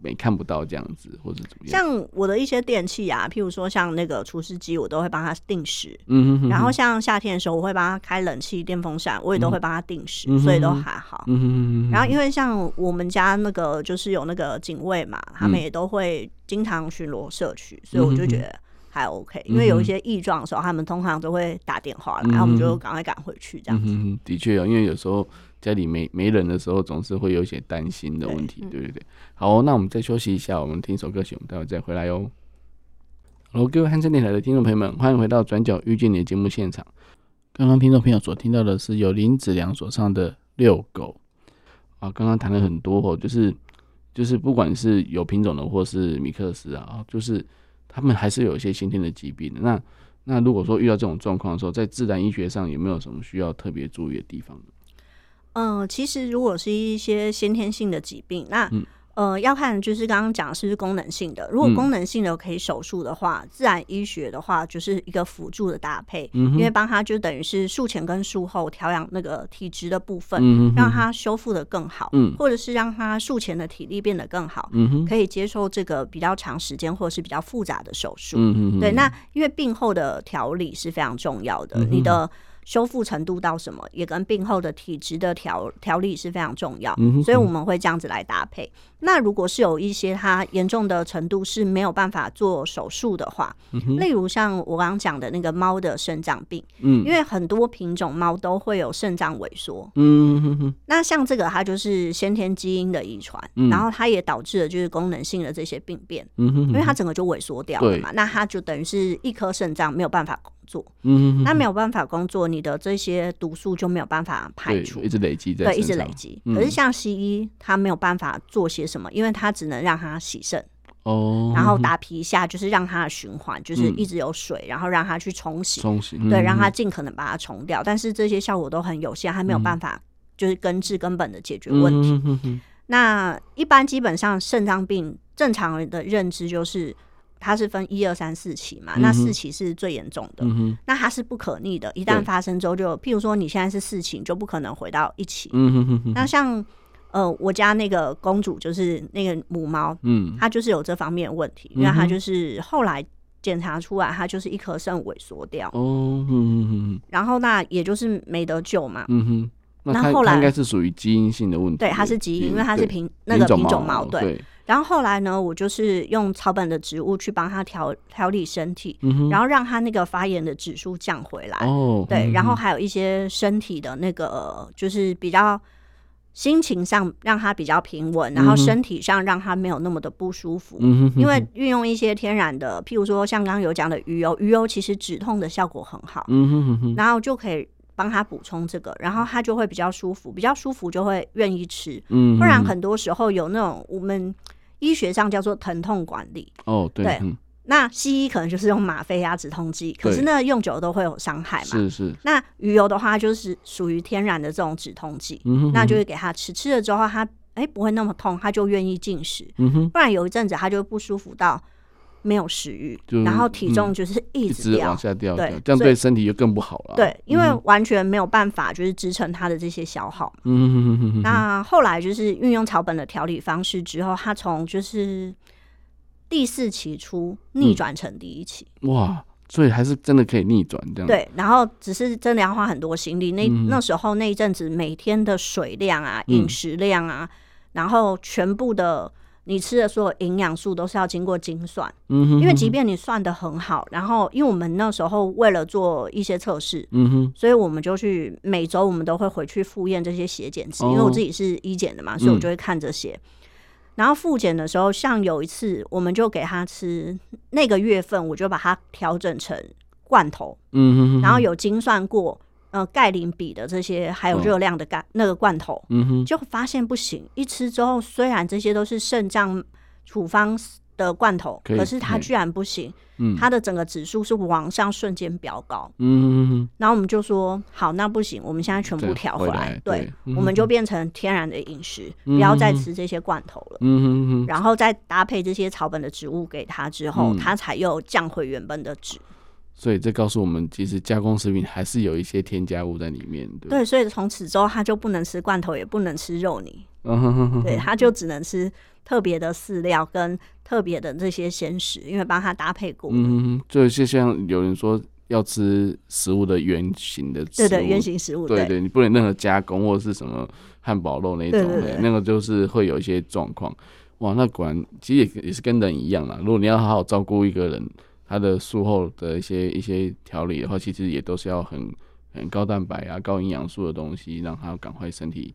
没看不到这样子，或者怎么样。
像我的一些电器啊，譬如说像那个除湿机，我都会帮它定时。
嗯哼哼。然
后像夏天的时候，我会帮它开冷气、电风扇，我也都会帮它定时，嗯、所以都还好。
嗯哼哼。
然后因为像我们家那个就是有那个警卫嘛，他们也都会经常巡逻社区，所以我就觉得。还 OK，因为有一些异状的时候，嗯、他们通常都会打电话来，然后我们就赶快赶回去这样子。
嗯、的确啊，因为有时候家里没没人的时候，总是会有一些担心的问题，对，不对对。好、哦，那我们再休息一下，我们听一首歌曲，我们待会再回来哟。Hello，各位汉声电台的听众朋友们，欢迎回到《转角遇见你》的节目现场。刚刚听众朋友所听到的是由林子良所唱的《遛狗》啊，刚刚谈了很多哦，就是就是不管是有品种的或是米克斯啊，就是。他们还是有一些先天的疾病的。那那如果说遇到这种状况的时候，在自然医学上有没有什么需要特别注意的地方呢？
嗯，其实如果是一些先天性的疾病，那嗯。呃，要看就是刚刚讲的是不是功能性的。如果功能性的可以手术的话，嗯、自然医学的话就是一个辅助的搭配，嗯、因为帮他就等于是术前跟术后调养那个体质的部分，嗯、让他修复的更好，嗯、或者是让他术前的体力变得更好，嗯、可以接受这个比较长时间或者是比较复杂的手术。嗯、对，那因为病后的调理是非常重要的，嗯、你的。修复程度到什么，也跟病后的体质的调调理是非常重要，嗯、所以我们会这样子来搭配。那如果是有一些它严重的程度是没有办法做手术的话，嗯、例如像我刚刚讲的那个猫的肾脏病，嗯，因为很多品种猫都会有肾脏萎缩，嗯哼哼，那像这个它就是先天基因的遗传，嗯、然后它也导致了就是功能性的这些病变，嗯哼哼，因为它整个就萎缩掉了嘛，那它就等于是一颗肾脏没有办法。做，嗯，那没有办法工作，你的这些毒素就没有办法排除，
一直累积在，
对，一直累积。可是像西医，他没有办法做些什么，因为它只能让它洗肾，哦，然后打皮下，就是让它的循环，就是一直有水，然后让它去冲洗，冲洗，对，让它尽可能把它冲掉。但是这些效果都很有限，还没有办法就是根治根本的解决问题。那一般基本上肾脏病正常人的认知就是。它是分一二三四期嘛，那四期是最严重的，嗯、那它是不可逆的，一旦发生之后就，譬如说你现在是四期，你就不可能回到一期。嗯、哼哼哼那像呃，我家那个公主就是那个母猫，嗯，它就是有这方面的问题，因为它就是后来检查出来，它就是一颗肾萎缩掉。哦，嗯嗯嗯然后那也就是没得救嘛。嗯哼。
那后来应该是属于基因性的问题。
对，它是基因，因为它是品那个品种猫。对。然后后来呢，我就是用草本的植物去帮他调调理身体，嗯、然后让他那个发炎的指数降回来。哦，对，嗯、然后还有一些身体的那个，就是比较心情上让他比较平稳，然后身体上让他没有那么的不舒服。嗯、哼因为运用一些天然的，譬如说像刚刚有讲的鱼油，鱼油其实止痛的效果很好。嗯、哼然后就可以。帮他补充这个，然后他就会比较舒服，比较舒服就会愿意吃。嗯，不然很多时候有那种我们医学上叫做疼痛管理。哦，对。对嗯、那西医可能就是用吗啡啊、止痛剂，可是那用久了都会有伤害嘛。是是。那鱼油的话就是属于天然的这种止痛剂，嗯、哼那就是给他吃，吃了之后他哎不会那么痛，他就愿意进食。嗯哼，不然有一阵子他就不舒服到。没有食欲，然后体重就是一直，往下掉，对，
这样对身体就更不好了。
对，因为完全没有办法就是支撑它的这些消耗。嗯哼哼哼哼。那后来就是运用草本的调理方式之后，它从就是第四期出逆转成第一期。
嗯、哇，所以还是真的可以逆转这样。
对，然后只是真的要花很多心力。那、嗯、那时候那一阵子每天的水量啊、饮食量啊，嗯、然后全部的。你吃的所有营养素都是要经过精算，
嗯哼，
因为即便你算的很好，然后因为我们那时候为了做一些测试，
嗯哼，
所以我们就去每周我们都会回去复验这些血检值，因为我自己是医检的嘛，所以我就会看这些。然后复检的时候，像有一次我们就给他吃那个月份，我就把它调整成罐头，
嗯哼，
然后有精算过。呃，钙磷比的这些还有热量的钙、哦、那个罐头，
嗯哼，
就发现不行。一吃之后，虽然这些都是肾脏处方的罐头，可，可是它居然不行。嗯，它的整个指数是往上瞬间飙高。
嗯哼，
然后我们就说，好，那不行，我们现在全部调回来。对，我们就变成天然的饮食，嗯、不要再吃这些罐头了。
嗯哼哼，
然后再搭配这些草本的植物给它之后，它、嗯、才又降回原本的值。
所以这告诉我们，其实加工食品还是有一些添加物在里面。对，
对，所以从此之后，他就不能吃罐头，也不能吃肉泥。
嗯哼哼哼，
对，他就只能吃特别的饲料跟特别的这些鲜食，因为帮他搭配过。
嗯哼，就就像有人说要吃食物的原型的食物，
对对，原型食物，
对对，你不能任何加工或者是什么汉堡肉那种，对对对，那个就是会有一些状况。哇，那果然其实也也是跟人一样啦。如果你要好好照顾一个人。他的术后的一些一些调理的话，其实也都是要很很高蛋白啊、高营养素的东西，让他赶快身体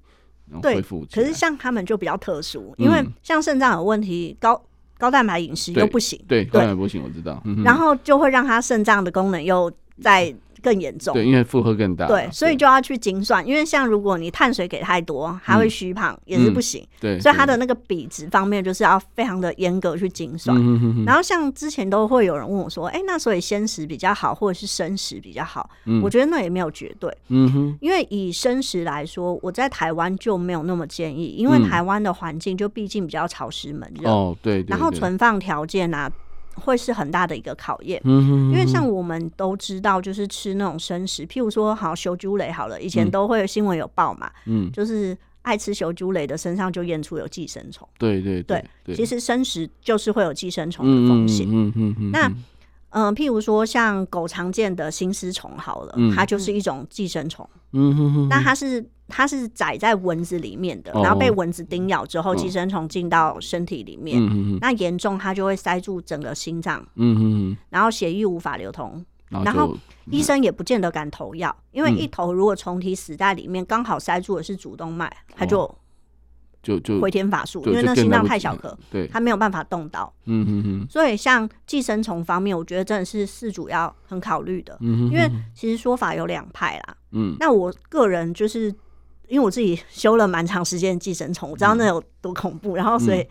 恢复。
可是像他们就比较特殊，因为像肾脏有问题，高高蛋白饮食又不行。
对，高蛋白不行，我知道。
然后就会让他肾脏的功能又在。更严重，
对，因为负荷更大，
对，所以就要去精算。因为像如果你碳水给太多，还会虚胖，也是不行。对，所以它的那个比值方面，就是要非常的严格去精算。然后像之前都会有人问我说：“哎，那所以鲜食比较好，或者是生食比较好？”我觉得那也没有绝对。嗯哼，因为以生食来说，我在台湾就没有那么建议，因为台湾的环境就毕竟比较潮湿闷热。
哦，对。
然后存放条件啊。会是很大的一个考验，因为像我们都知道，就是吃那种生食，譬如说，好修猪雷好了，以前都会有新闻有报嘛，嗯，就是爱吃修猪雷的身上就验出有寄生虫，
对对对，
其实生食就是会有寄生虫的风险，嗯嗯嗯，那。嗯，譬如说像狗常见的心丝虫好了，它就是一种寄生虫。嗯哼哼。那它是它是载在蚊子里面的，然后被蚊子叮咬之后，寄生虫进到身体里面。嗯那严重它就会塞住整个心脏。然后血液无法流通，然后医生也不见得敢投药，因为一投如果虫体死在里面，刚好塞住的是主动脉，它就。
就就
回天乏术，因为那心脏太小颗，
对，
它没有办法动刀。
嗯哼哼。
所以像寄生虫方面，我觉得真的是事主要很考虑的。因为其实说法有两派啦。嗯。那我个人就是因为我自己修了蛮长时间寄生虫，我知道那有多恐怖，然后所以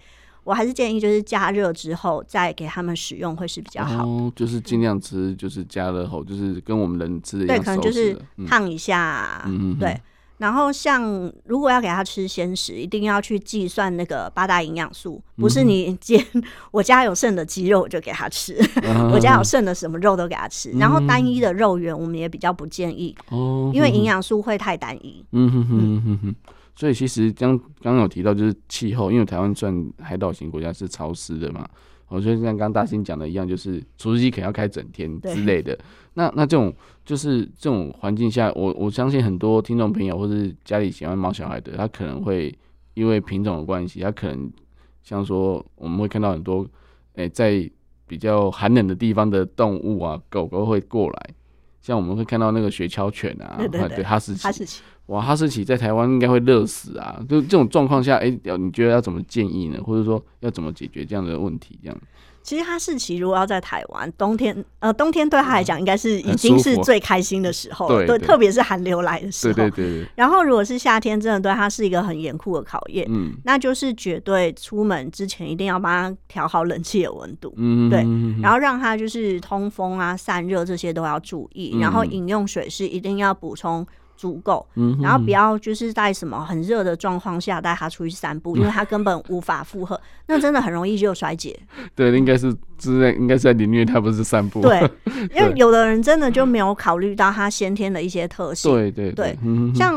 我还是建议就是加热之后再给他们使用会是比较好。
哦，就是尽量吃，就是加热后，就是跟我们人吃的一样。
对，可能就是烫一下。对。然后，像如果要给他吃鲜食，一定要去计算那个八大营养素，不是你见我家有剩的鸡肉我就给他吃，嗯、我家有剩的什么肉都给他吃。嗯、然后单一的肉源我们也比较不建议，哦、因为营养素会太单一。
嗯哼哼哼哼哼。所以其实刚刚有提到就是气候，因为台湾算海岛型国家是潮湿的嘛。我觉得像刚刚大兴讲的一样，就是除湿机可能要开整天之类的。那那这种就是这种环境下，我我相信很多听众朋友或是家里喜欢猫小孩的，他可能会因为品种的关系，他可能像说我们会看到很多，诶、欸，在比较寒冷的地方的动物啊，狗狗会过来。像我们会看到那个雪橇犬啊，对，对，对，对哈士奇，哈士奇，哇，哈士奇在台湾应该会热死啊！就这种状况下，哎、欸，你觉得要怎么建议呢？或者说要怎么解决这样的问题？这样。
其实哈士奇如果要在台湾冬天，呃，冬天对他来讲应该是已经是最开心的时候了，对，特别是寒流来的时候。
对对对。
然后如果是夏天，真的对他是一个很严酷的考验。嗯。那就是绝对出门之前一定要帮他调好冷气的温度。嗯。对。然后让他就是通风啊、散热这些都要注意。然后饮用水是一定要补充。足够，然后不要就是在什么很热的状况下带他出去散步，因为他根本无法负荷，那真的很容易就衰竭。
对，应该是是在应该是在凌虐他，不是散步。
对，因为有的人真的就没有考虑到他先天的一些特性。
对对对，像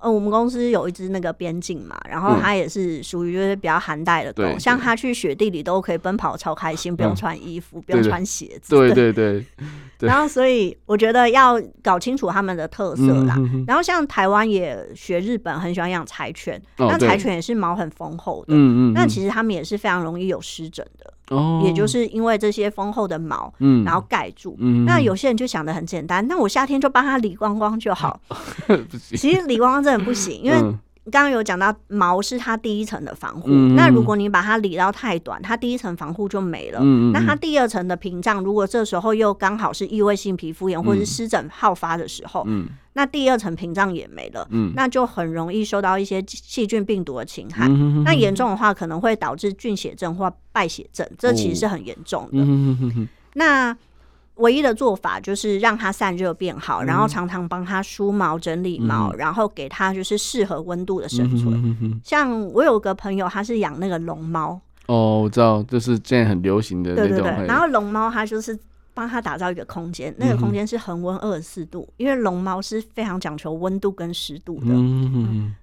呃，我们公司有一只那个边境嘛，然后它也是属于就是比较寒带的狗，嗯、像它去雪地里都可以奔跑超开心，不用穿衣服，嗯、不用穿鞋子。
对对 对。对
然后，所以我觉得要搞清楚它们的特色啦。嗯、哼哼然后，像台湾也学日本，很喜欢养柴犬，哦、那柴犬也是毛很丰厚的。嗯嗯。那其实它们也是非常容易有湿疹的。哦。也就是因为这些丰厚的毛，嗯，然后盖住。嗯。那有些人就想的很简单，那我夏天就帮它理光光就好。其实理光光真的不行，因为。刚刚有讲到毛是它第一层的防护，嗯、那如果你把它理到太短，它第一层防护就没了。嗯、那它第二层的屏障，如果这时候又刚好是异位性皮肤炎或者是湿疹好发的时候，嗯、那第二层屏障也没了，嗯、那就很容易受到一些细菌病毒的侵害。嗯、那严重的话，可能会导致菌血症或败血症，这其实是很严重的。哦、那唯一的做法就是让它散热变好，嗯、然后常常帮它梳毛、整理毛，嗯、然后给它就是适合温度的生存。嗯、哼哼哼像我有个朋友，他是养那个龙猫。哦，
我知道，就是现在很流行的那种。
对对对，然后龙猫它就是。帮他打造一个空间，那个空间是恒温二十四度，因为龙猫是非常讲求温度跟湿度的。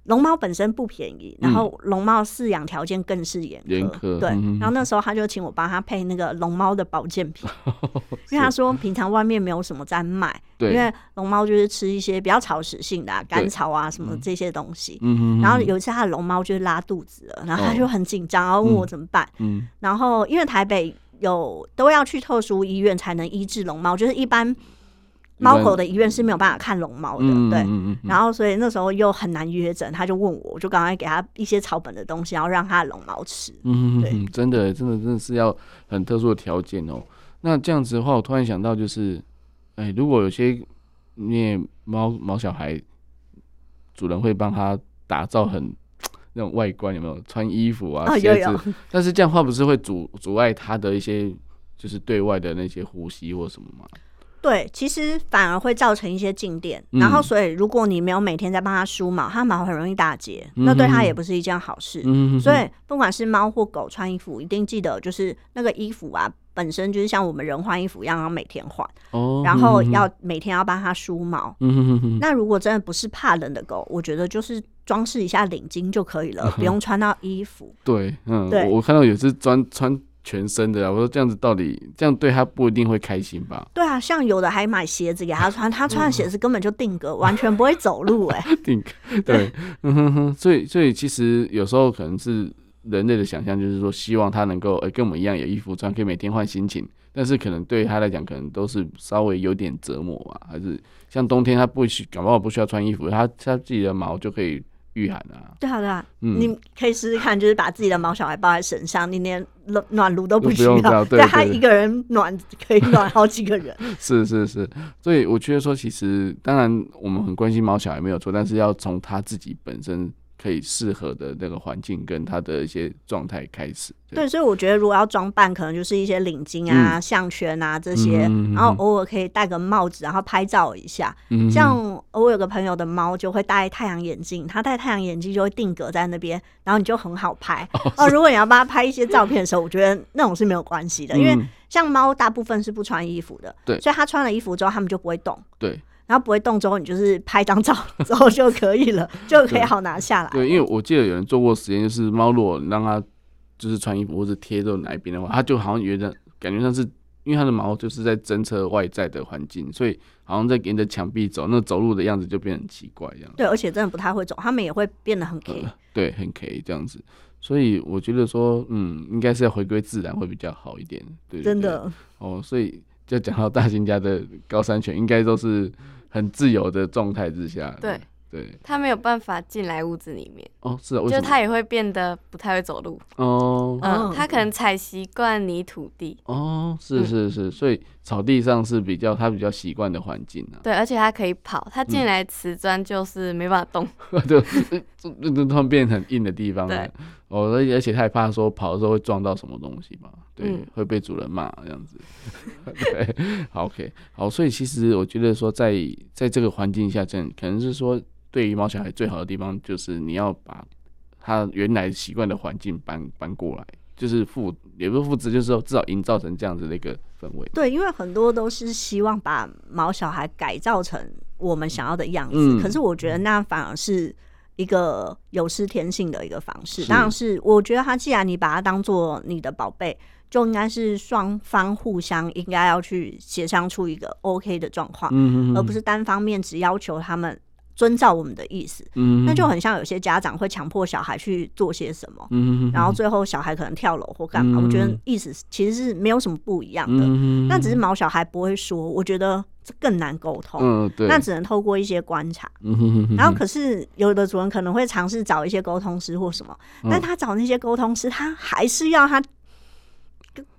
龙猫本身不便宜，然后龙猫饲养条件更是严苛。对，然后那时候他就请我帮他配那个龙猫的保健品，因为他说平常外面没有什么在卖，因为龙猫就是吃一些比较草食性的甘草啊什么这些东西。然后有一次他的龙猫就是拉肚子了，然后他就很紧张，然后问我怎么办。嗯然后因为台北。有都要去特殊医院才能医治龙猫，就是一般猫狗的医院是没有办法看龙猫的，嗯、对。然后所以那时候又很难约诊，他就问我，我就赶快给他一些草本的东西，然后让他龙猫吃。嗯，对，
真的，真的，真的是要很特殊的条件哦。那这样子的话，我突然想到，就是，哎、欸，如果有些那猫猫小孩，主人会帮他打造很。那种外观有没有穿衣服啊、鞋子？哦、有有，但是这样的话不是会阻阻碍他的一些就是对外的那些呼吸或什么吗？
对，其实反而会造成一些静电。嗯、然后，所以如果你没有每天在帮它梳毛，它毛很容易打结，嗯、那对它也不是一件好事。所以，不管是猫或狗穿衣服，一定记得就是那个衣服啊，本身就是像我们人换衣服一样，要每天换。哦。然后要每天要帮它梳毛。那如果真的不是怕冷的狗，我觉得就是。装饰一下领巾就可以了，不用穿到衣服。
对，嗯，对，我看到有是专穿全身的啊，我说这样子到底这样对他不一定会开心吧？
对啊，像有的还买鞋子给他穿，他穿的鞋子根本就定格，完全不会走路 哎。
定格，对，嗯哼哼，所以所以其实有时候可能是人类的想象，就是说希望他能够哎跟我们一样有衣服穿，可以每天换心情，但是可能对他来讲，可能都是稍微有点折磨吧，还是像冬天他不需感冒不需要穿衣服，他他自己的毛就可以。御寒啊，
对啊对啊，嗯、你可以试试看，就是把自己的毛小孩抱在身上，你连暖暖炉都不需要，对，对，对他一个人暖可以暖好几个人。
是 是是，所以我觉得说，其实当然我们很关心毛小孩没有错，但是要从他自己本身。可以适合的那个环境跟它的一些状态开始，
对，对，所以我觉得如果要装扮，可能就是一些领巾啊、项、嗯、圈啊这些，嗯、然后偶尔可以戴个帽子，然后拍照一下。嗯、像我有个朋友的猫就会戴太阳眼镜，他戴太阳眼镜就会定格在那边，然后你就很好拍。哦，哦，如果你要帮他拍一些照片的时候，我觉得那种是没有关系的，嗯、因为像猫大部分是不穿衣服的，对，所以它穿了衣服之后，它们就不会动，
对。
然后不会动之后，你就是拍张照之后就可以了，就可以好拿下来。
对，因为我记得有人做过实验，就是猫如果让它就是穿衣服或者贴在哪一边的话，它就好像觉得感觉上是因为它的毛就是在侦测外在的环境，所以好像在沿着墙壁走，那走路的样子就变得很奇怪这样。
对，而且真的不太会走，它们也会变得很 K。
呃，对，很 K 这样子。所以我觉得说，嗯，应该是要回归自然会比较好一点。对，真的。哦，所以就讲到大兴家的高山犬，应该都是。很自由的状态之下，
对。
对，
他没有办法进来屋子里面。
哦，是啊，
就他也会变得不太会走路。哦，嗯，他可能踩习惯泥土地。
哦，是是是，所以草地上是比较他比较习惯的环境啊，
对，而且他可以跑，他进来瓷砖就是没办法动，
就就就突然变很硬的地方，对，哦，而而且他也怕说跑的时候会撞到什么东西嘛。对，嗯、会被主人骂这样子。对，好，OK，好，所以其实我觉得说在，在在这个环境下，这样可能是说，对于毛小孩最好的地方，就是你要把他原来习惯的环境搬搬过来，就是复也不是复制，就是说至少营造成这样子的一个氛围。
对，因为很多都是希望把毛小孩改造成我们想要的样子。嗯、可是我觉得那反而是一个有失天性的一个方式。是当然是我觉得他既然你把它当做你的宝贝，就应该是双方互相应该要去协商出一个 OK 的状况，嗯、哼哼而不是单方面只要求他们。遵照我们的意思，嗯，那就很像有些家长会强迫小孩去做些什么，嗯，然后最后小孩可能跳楼或干嘛。我觉得意思其实是没有什么不一样的，那只是毛小孩不会说，我觉得这更难沟通，嗯，对，那只能透过一些观察，嗯，然后可是有的主人可能会尝试找一些沟通师或什么，但他找那些沟通师，他还是要他。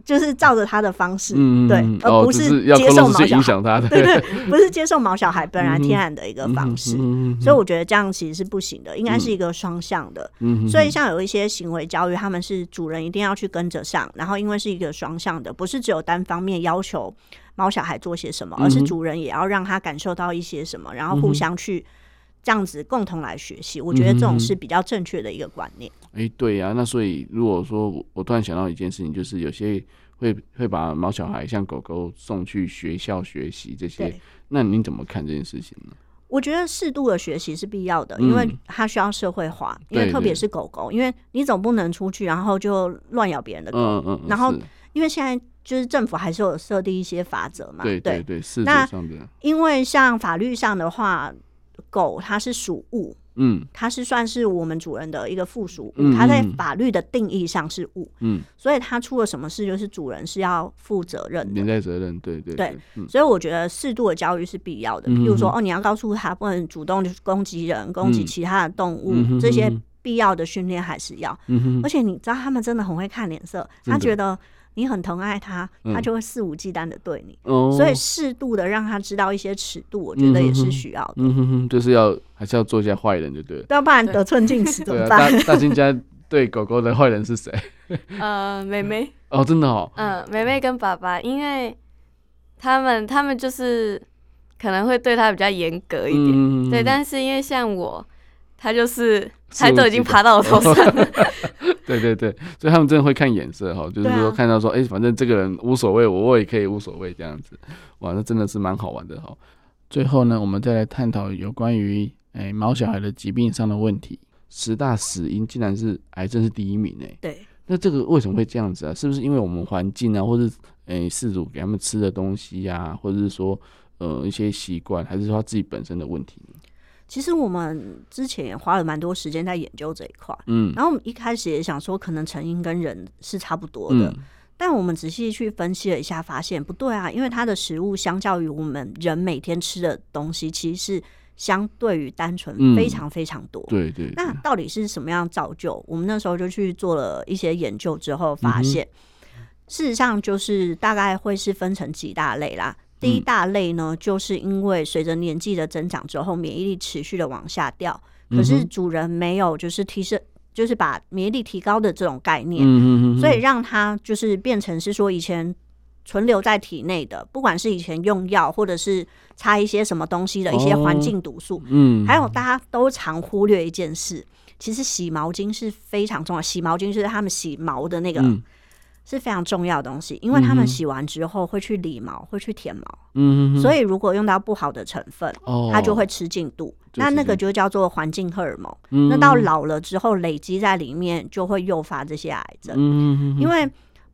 就是照着他的方式，嗯、对，而不是接受毛小孩，对对，不是接受毛小孩本来天然的一个方式，嗯嗯、所以我觉得这样其实是不行的，应该是一个双向的。嗯、所以像有一些行为教育，他们是主人一定要去跟着上，然后因为是一个双向的，不是只有单方面要求毛小孩做些什么，而是主人也要让他感受到一些什么，然后互相去。这样子共同来学习，我觉得这种是比较正确的一个观念。
哎、嗯欸，对呀、啊，那所以如果说我突然想到一件事情，就是有些会会把毛小孩像狗狗送去学校学习这些，那您怎么看这件事情呢？
我觉得适度的学习是必要的，因为它需要社会化，嗯、因为特别是狗狗，因为你总不能出去然后就乱咬别人的狗，嗯嗯，然后因为现在就是政府还是有设定一些法则嘛，对对对，是那因为像法律上的话。狗它是属物，嗯，它是算是我们主人的一个附属物，嗯、它在法律的定义上是物，嗯，所以它出了什么事，就是主人是要负责任的，
连带责任，对对
对，所以我觉得适度的教育是必要的，比如说哦，你要告诉他不能主动就是攻击人、攻击其他的动物，嗯、这些必要的训练还是要，嗯、而且你知道他们真的很会看脸色，他觉得。你很疼爱他，他就会肆无忌惮的对你，嗯、所以适度的让他知道一些尺度，我觉得也是需要的。
嗯哼哼，就是要还是要做一下坏人，就对了。
要不然得寸进尺怎么办？
啊、大大金家对狗狗的坏人是谁？
呃，妹妹。
哦，真的哦。
嗯，妹妹跟爸爸，因为他们他们就是可能会对他比较严格一点，嗯、对。但是因为像我，他就是他都已经爬到我头上 了。
对对对，所以他们真的会看眼色哈，就是说看到说，哎、啊欸，反正这个人无所谓，我我也可以无所谓这样子，哇，那真的是蛮好玩的哈。最后呢，我们再来探讨有关于哎毛小孩的疾病上的问题，十大死因竟然是癌症是第一名哎。
对，
那这个为什么会这样子啊？是不是因为我们环境啊，或者哎饲主给他们吃的东西呀、啊，或者是说呃一些习惯，还是说他自己本身的问题呢？
其实我们之前也花了蛮多时间在研究这一块，嗯，然后我们一开始也想说，可能成因跟人是差不多的，嗯、但我们仔细去分析了一下，发现不对啊，因为它的食物相较于我们人每天吃的东西，其实是相对于单纯非常非常多，嗯、对，对对。那到底是什么样造就？我们那时候就去做了一些研究之后，发现、嗯、事实上就是大概会是分成几大类啦。第一大类呢，就是因为随着年纪的增长之后，免疫力持续的往下掉，可是主人没有就是提升，就是把免疫力提高的这种概念，所以让它就是变成是说以前存留在体内的，不管是以前用药或者是擦一些什么东西的一些环境毒素，嗯，还有大家都常忽略一件事，其实洗毛巾是非常重要，洗毛巾就是他们洗毛的那个。是非常重要的东西，因为他们洗完之后会去理毛，会去舔毛，嗯哼，所以如果用到不好的成分，哦，它就会吃进肚，那那个就叫做环境荷尔蒙，嗯、那到老了之后累积在里面，就会诱发这些癌症，嗯哼，因为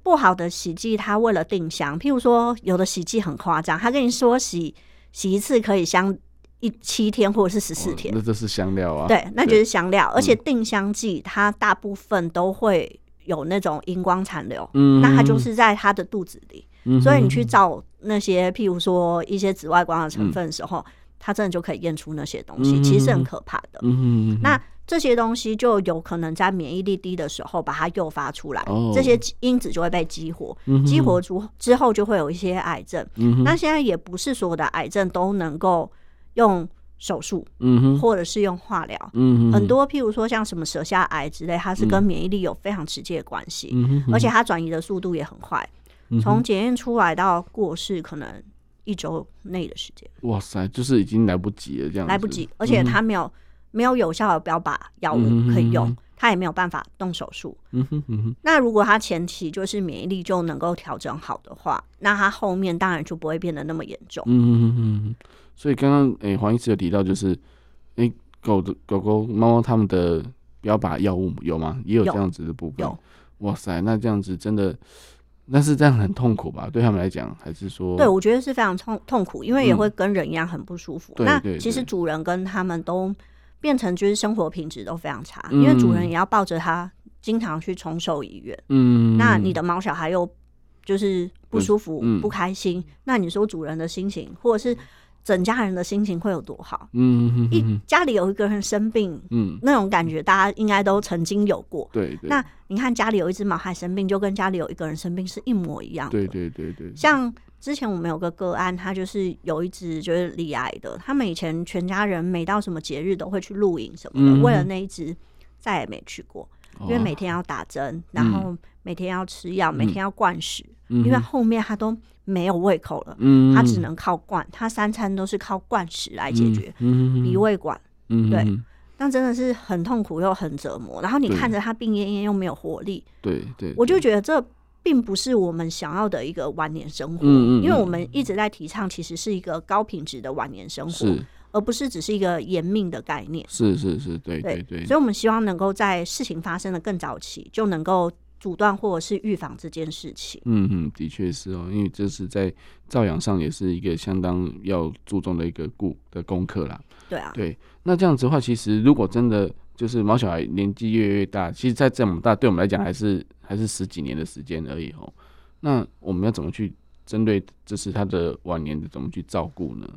不好的洗剂它为了定香，譬如说有的洗剂很夸张，他跟你说洗洗一次可以香一七天或者是十四天，
那这是香料啊，
对，那就是香料，而且定香剂它大部分都会。有那种荧光残留，嗯、那它就是在它的肚子里，嗯、所以你去照那些，譬如说一些紫外光的成分的时候，嗯、它真的就可以验出那些东西，嗯、其实是很可怕的。嗯、那这些东西就有可能在免疫力低的时候把它诱发出来，哦、这些因子就会被激活，嗯、激活之之后就会有一些癌症。嗯、那现在也不是所有的癌症都能够用。手术，嗯哼，或者是用化疗，嗯哼，很多譬如说像什么舌下癌之类，它是跟免疫力有非常直接的关系，嗯哼，而且它转移的速度也很快，从检验出来到过世可能一周内的时间。哇塞，就是已经来不及了，这样来不及，而且它没有没有有效的标靶药物可以用，它也没有办法动手术。嗯哼嗯哼，那如果它前期就是免疫力就能够调整好的话，那它后面当然就不会变得那么严重。嗯哼嗯哼。
所以刚刚诶黄医师有提到，就是诶、欸、狗的狗狗、猫猫它们的标靶药物有吗？也有这样子的部分。哇塞，那这样子真的，那是这样很痛苦吧？对他们来讲，还是说？
对，我觉得是非常痛痛苦，因为也会跟人一样很不舒服。嗯、那其实主人跟他们都变成就是生活品质都非常差，嗯、因为主人也要抱着它经常去冲兽医院。嗯。那你的毛小孩又就是不舒服、嗯、不开心，那你说主人的心情，或者是？整家人的心情会有多好？嗯哼哼，一家里有一个人生病，嗯，那种感觉大家应该都曾经有过。
对对。
那你看家里有一只毛孩生病，就跟家里有一个人生病是一模一样的。
对对对对。
像之前我们有个个案，他就是有一只就是离癌的，他们以前全家人每到什么节日都会去露营什么的，嗯、为了那一只再也没去过，因为每天要打针，然后每天要吃药，嗯、每天要灌食，嗯、因为后面他都。没有胃口了，嗯，他只能靠灌，他三餐都是靠灌食来解决，嗯，鼻胃管，嗯，对，那真的是很痛苦又很折磨。然后你看着他病恹恹又没有活力，
对对，
我就觉得这并不是我们想要的一个晚年生活，嗯，因为我们一直在提倡其实是一个高品质的晚年生活，而不是只是一个延命的概念，
是是是，对对对，
所以我们希望能够在事情发生的更早期就能够。阻断或者是预防这件事情，
嗯嗯，的确是哦，因为这是在照养上也是一个相当要注重的一个顾的功课啦。
对啊，
对，那这样子的话，其实如果真的就是毛小孩年纪越来越大，其实在这么大，对我们来讲还是还是十几年的时间而已哦。那我们要怎么去针对这是他的晚年的怎么去照顾呢？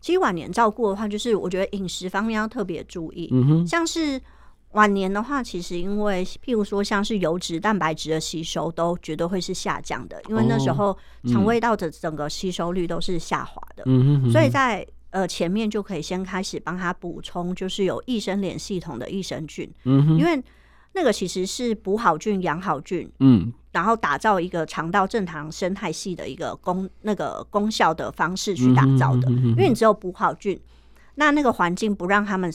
其实晚年照顾的话，就是我觉得饮食方面要特别注意，嗯哼，像是。晚年的话，其实因为譬如说像是油脂、蛋白质的吸收都绝对会是下降的，因为那时候肠胃道的整个吸收率都是下滑的。嗯，所以在呃前面就可以先开始帮他补充，就是有益生联系统的益生菌。嗯，因为那个其实是补好菌、养好菌，嗯，然后打造一个肠道正常生态系的一个功那个功效的方式去打造的。因为你只有补好菌，那那个环境不让他们。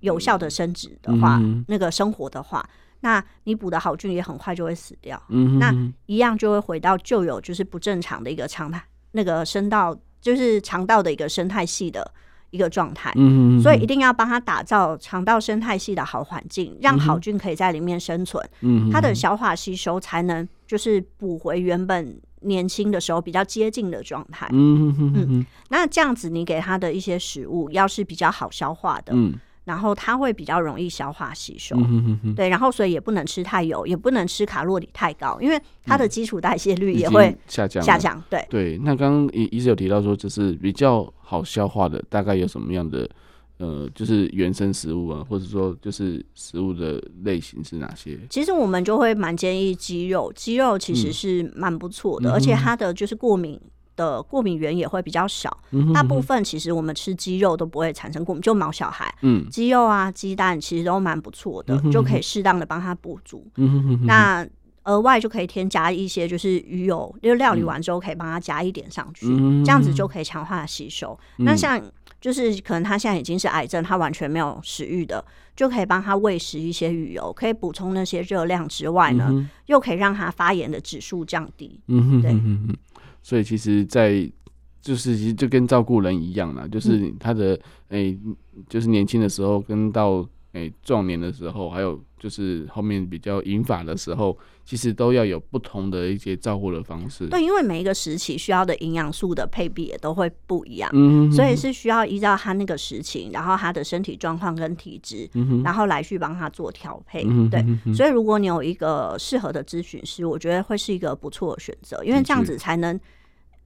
有效的生殖的话，嗯、那个生活的话，那你补的好菌也很快就会死掉。嗯，那一样就会回到旧有就是不正常的一个常态，那个生道就是肠道的一个生态系的一个状态。嗯，所以一定要帮他打造肠道生态系的好环境，让好菌可以在里面生存。嗯，它的消化吸收才能就是补回原本年轻的时候比较接近的状态。嗯嗯，那这样子你给他的一些食物，要是比较好消化的，嗯。然后它会比较容易消化吸收，嗯、哼哼对，然后所以也不能吃太油，也不能吃卡路里太高，因为它的基础代谢率也会下降下降。对
对，那刚刚医师有提到说，就是比较好消化的，大概有什么样的呃，就是原生食物啊，或者说就是食物的类型是哪些？
其实我们就会蛮建议鸡肉，鸡肉其实是蛮不错的，嗯、而且它的就是过敏。的过敏源也会比较少，嗯、哼哼大部分其实我们吃鸡肉都不会产生过敏，就毛小孩，嗯，鸡肉啊、鸡蛋其实都蛮不错的，嗯、哼哼就可以适当的帮他补足。嗯、哼哼哼。那额外就可以添加一些就是鱼油，因为料理完之后可以帮他加一点上去，这样子就可以强化吸收。嗯、那像就是可能他现在已经是癌症，他完全没有食欲的，就可以帮他喂食一些鱼油，可以补充那些热量之外呢，嗯、又可以让他发炎的指数降低。嗯哼，对。
所以其实，在就是其实就跟照顾人一样啦，就是他的诶、欸，就是年轻的时候跟到诶壮年的时候，还有就是后面比较银发的时候，其实都要有不同的一些照顾的方式。
对，因为每一个时期需要的营养素的配比也都会不一样，嗯哼哼，所以是需要依照他那个时期，然后他的身体状况跟体质，嗯、然后来去帮他做调配。嗯、哼哼对，所以如果你有一个适合的咨询师，我觉得会是一个不错的选择，因为这样子才能。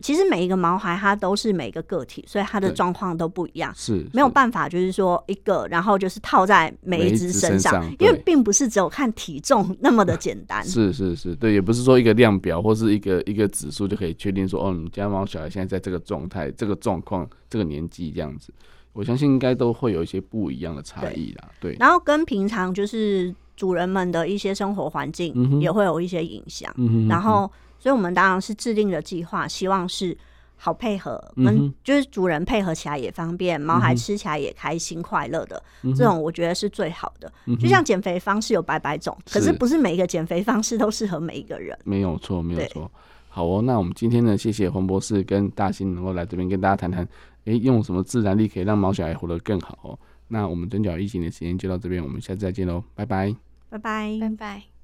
其实每一个毛孩，它都是每一个个体，所以它的状况都不一样，是没有办法，就是说一个，然后就是套在每一只身上，因为并不是只有看体重那么的简单。
是是是，对，也不是说一个量表或是一个一个指数就可以确定说，哦，你家猫小孩现在在这个状态、这个状况、这个年纪这样子，我相信应该都会有一些不一样的差异啦。对，对
然后跟平常就是主人们的一些生活环境也会有一些影响，嗯、然后。所以，我们当然是制定的计划，希望是好配合，跟就是主人配合起来也方便，毛孩吃起来也开心快乐的，这种我觉得是最好的。就像减肥方式有百百种，可是不是每一个减肥方式都适合每一个人。
没有错，没有错。好哦，那我们今天呢，谢谢黄博士跟大兴能够来这边跟大家谈谈，诶、欸，用什么自然力可以让毛小孩活得更好哦。那我们针脚疫情的时间就到这边，我们下次再见喽，拜拜，
拜拜，
拜拜。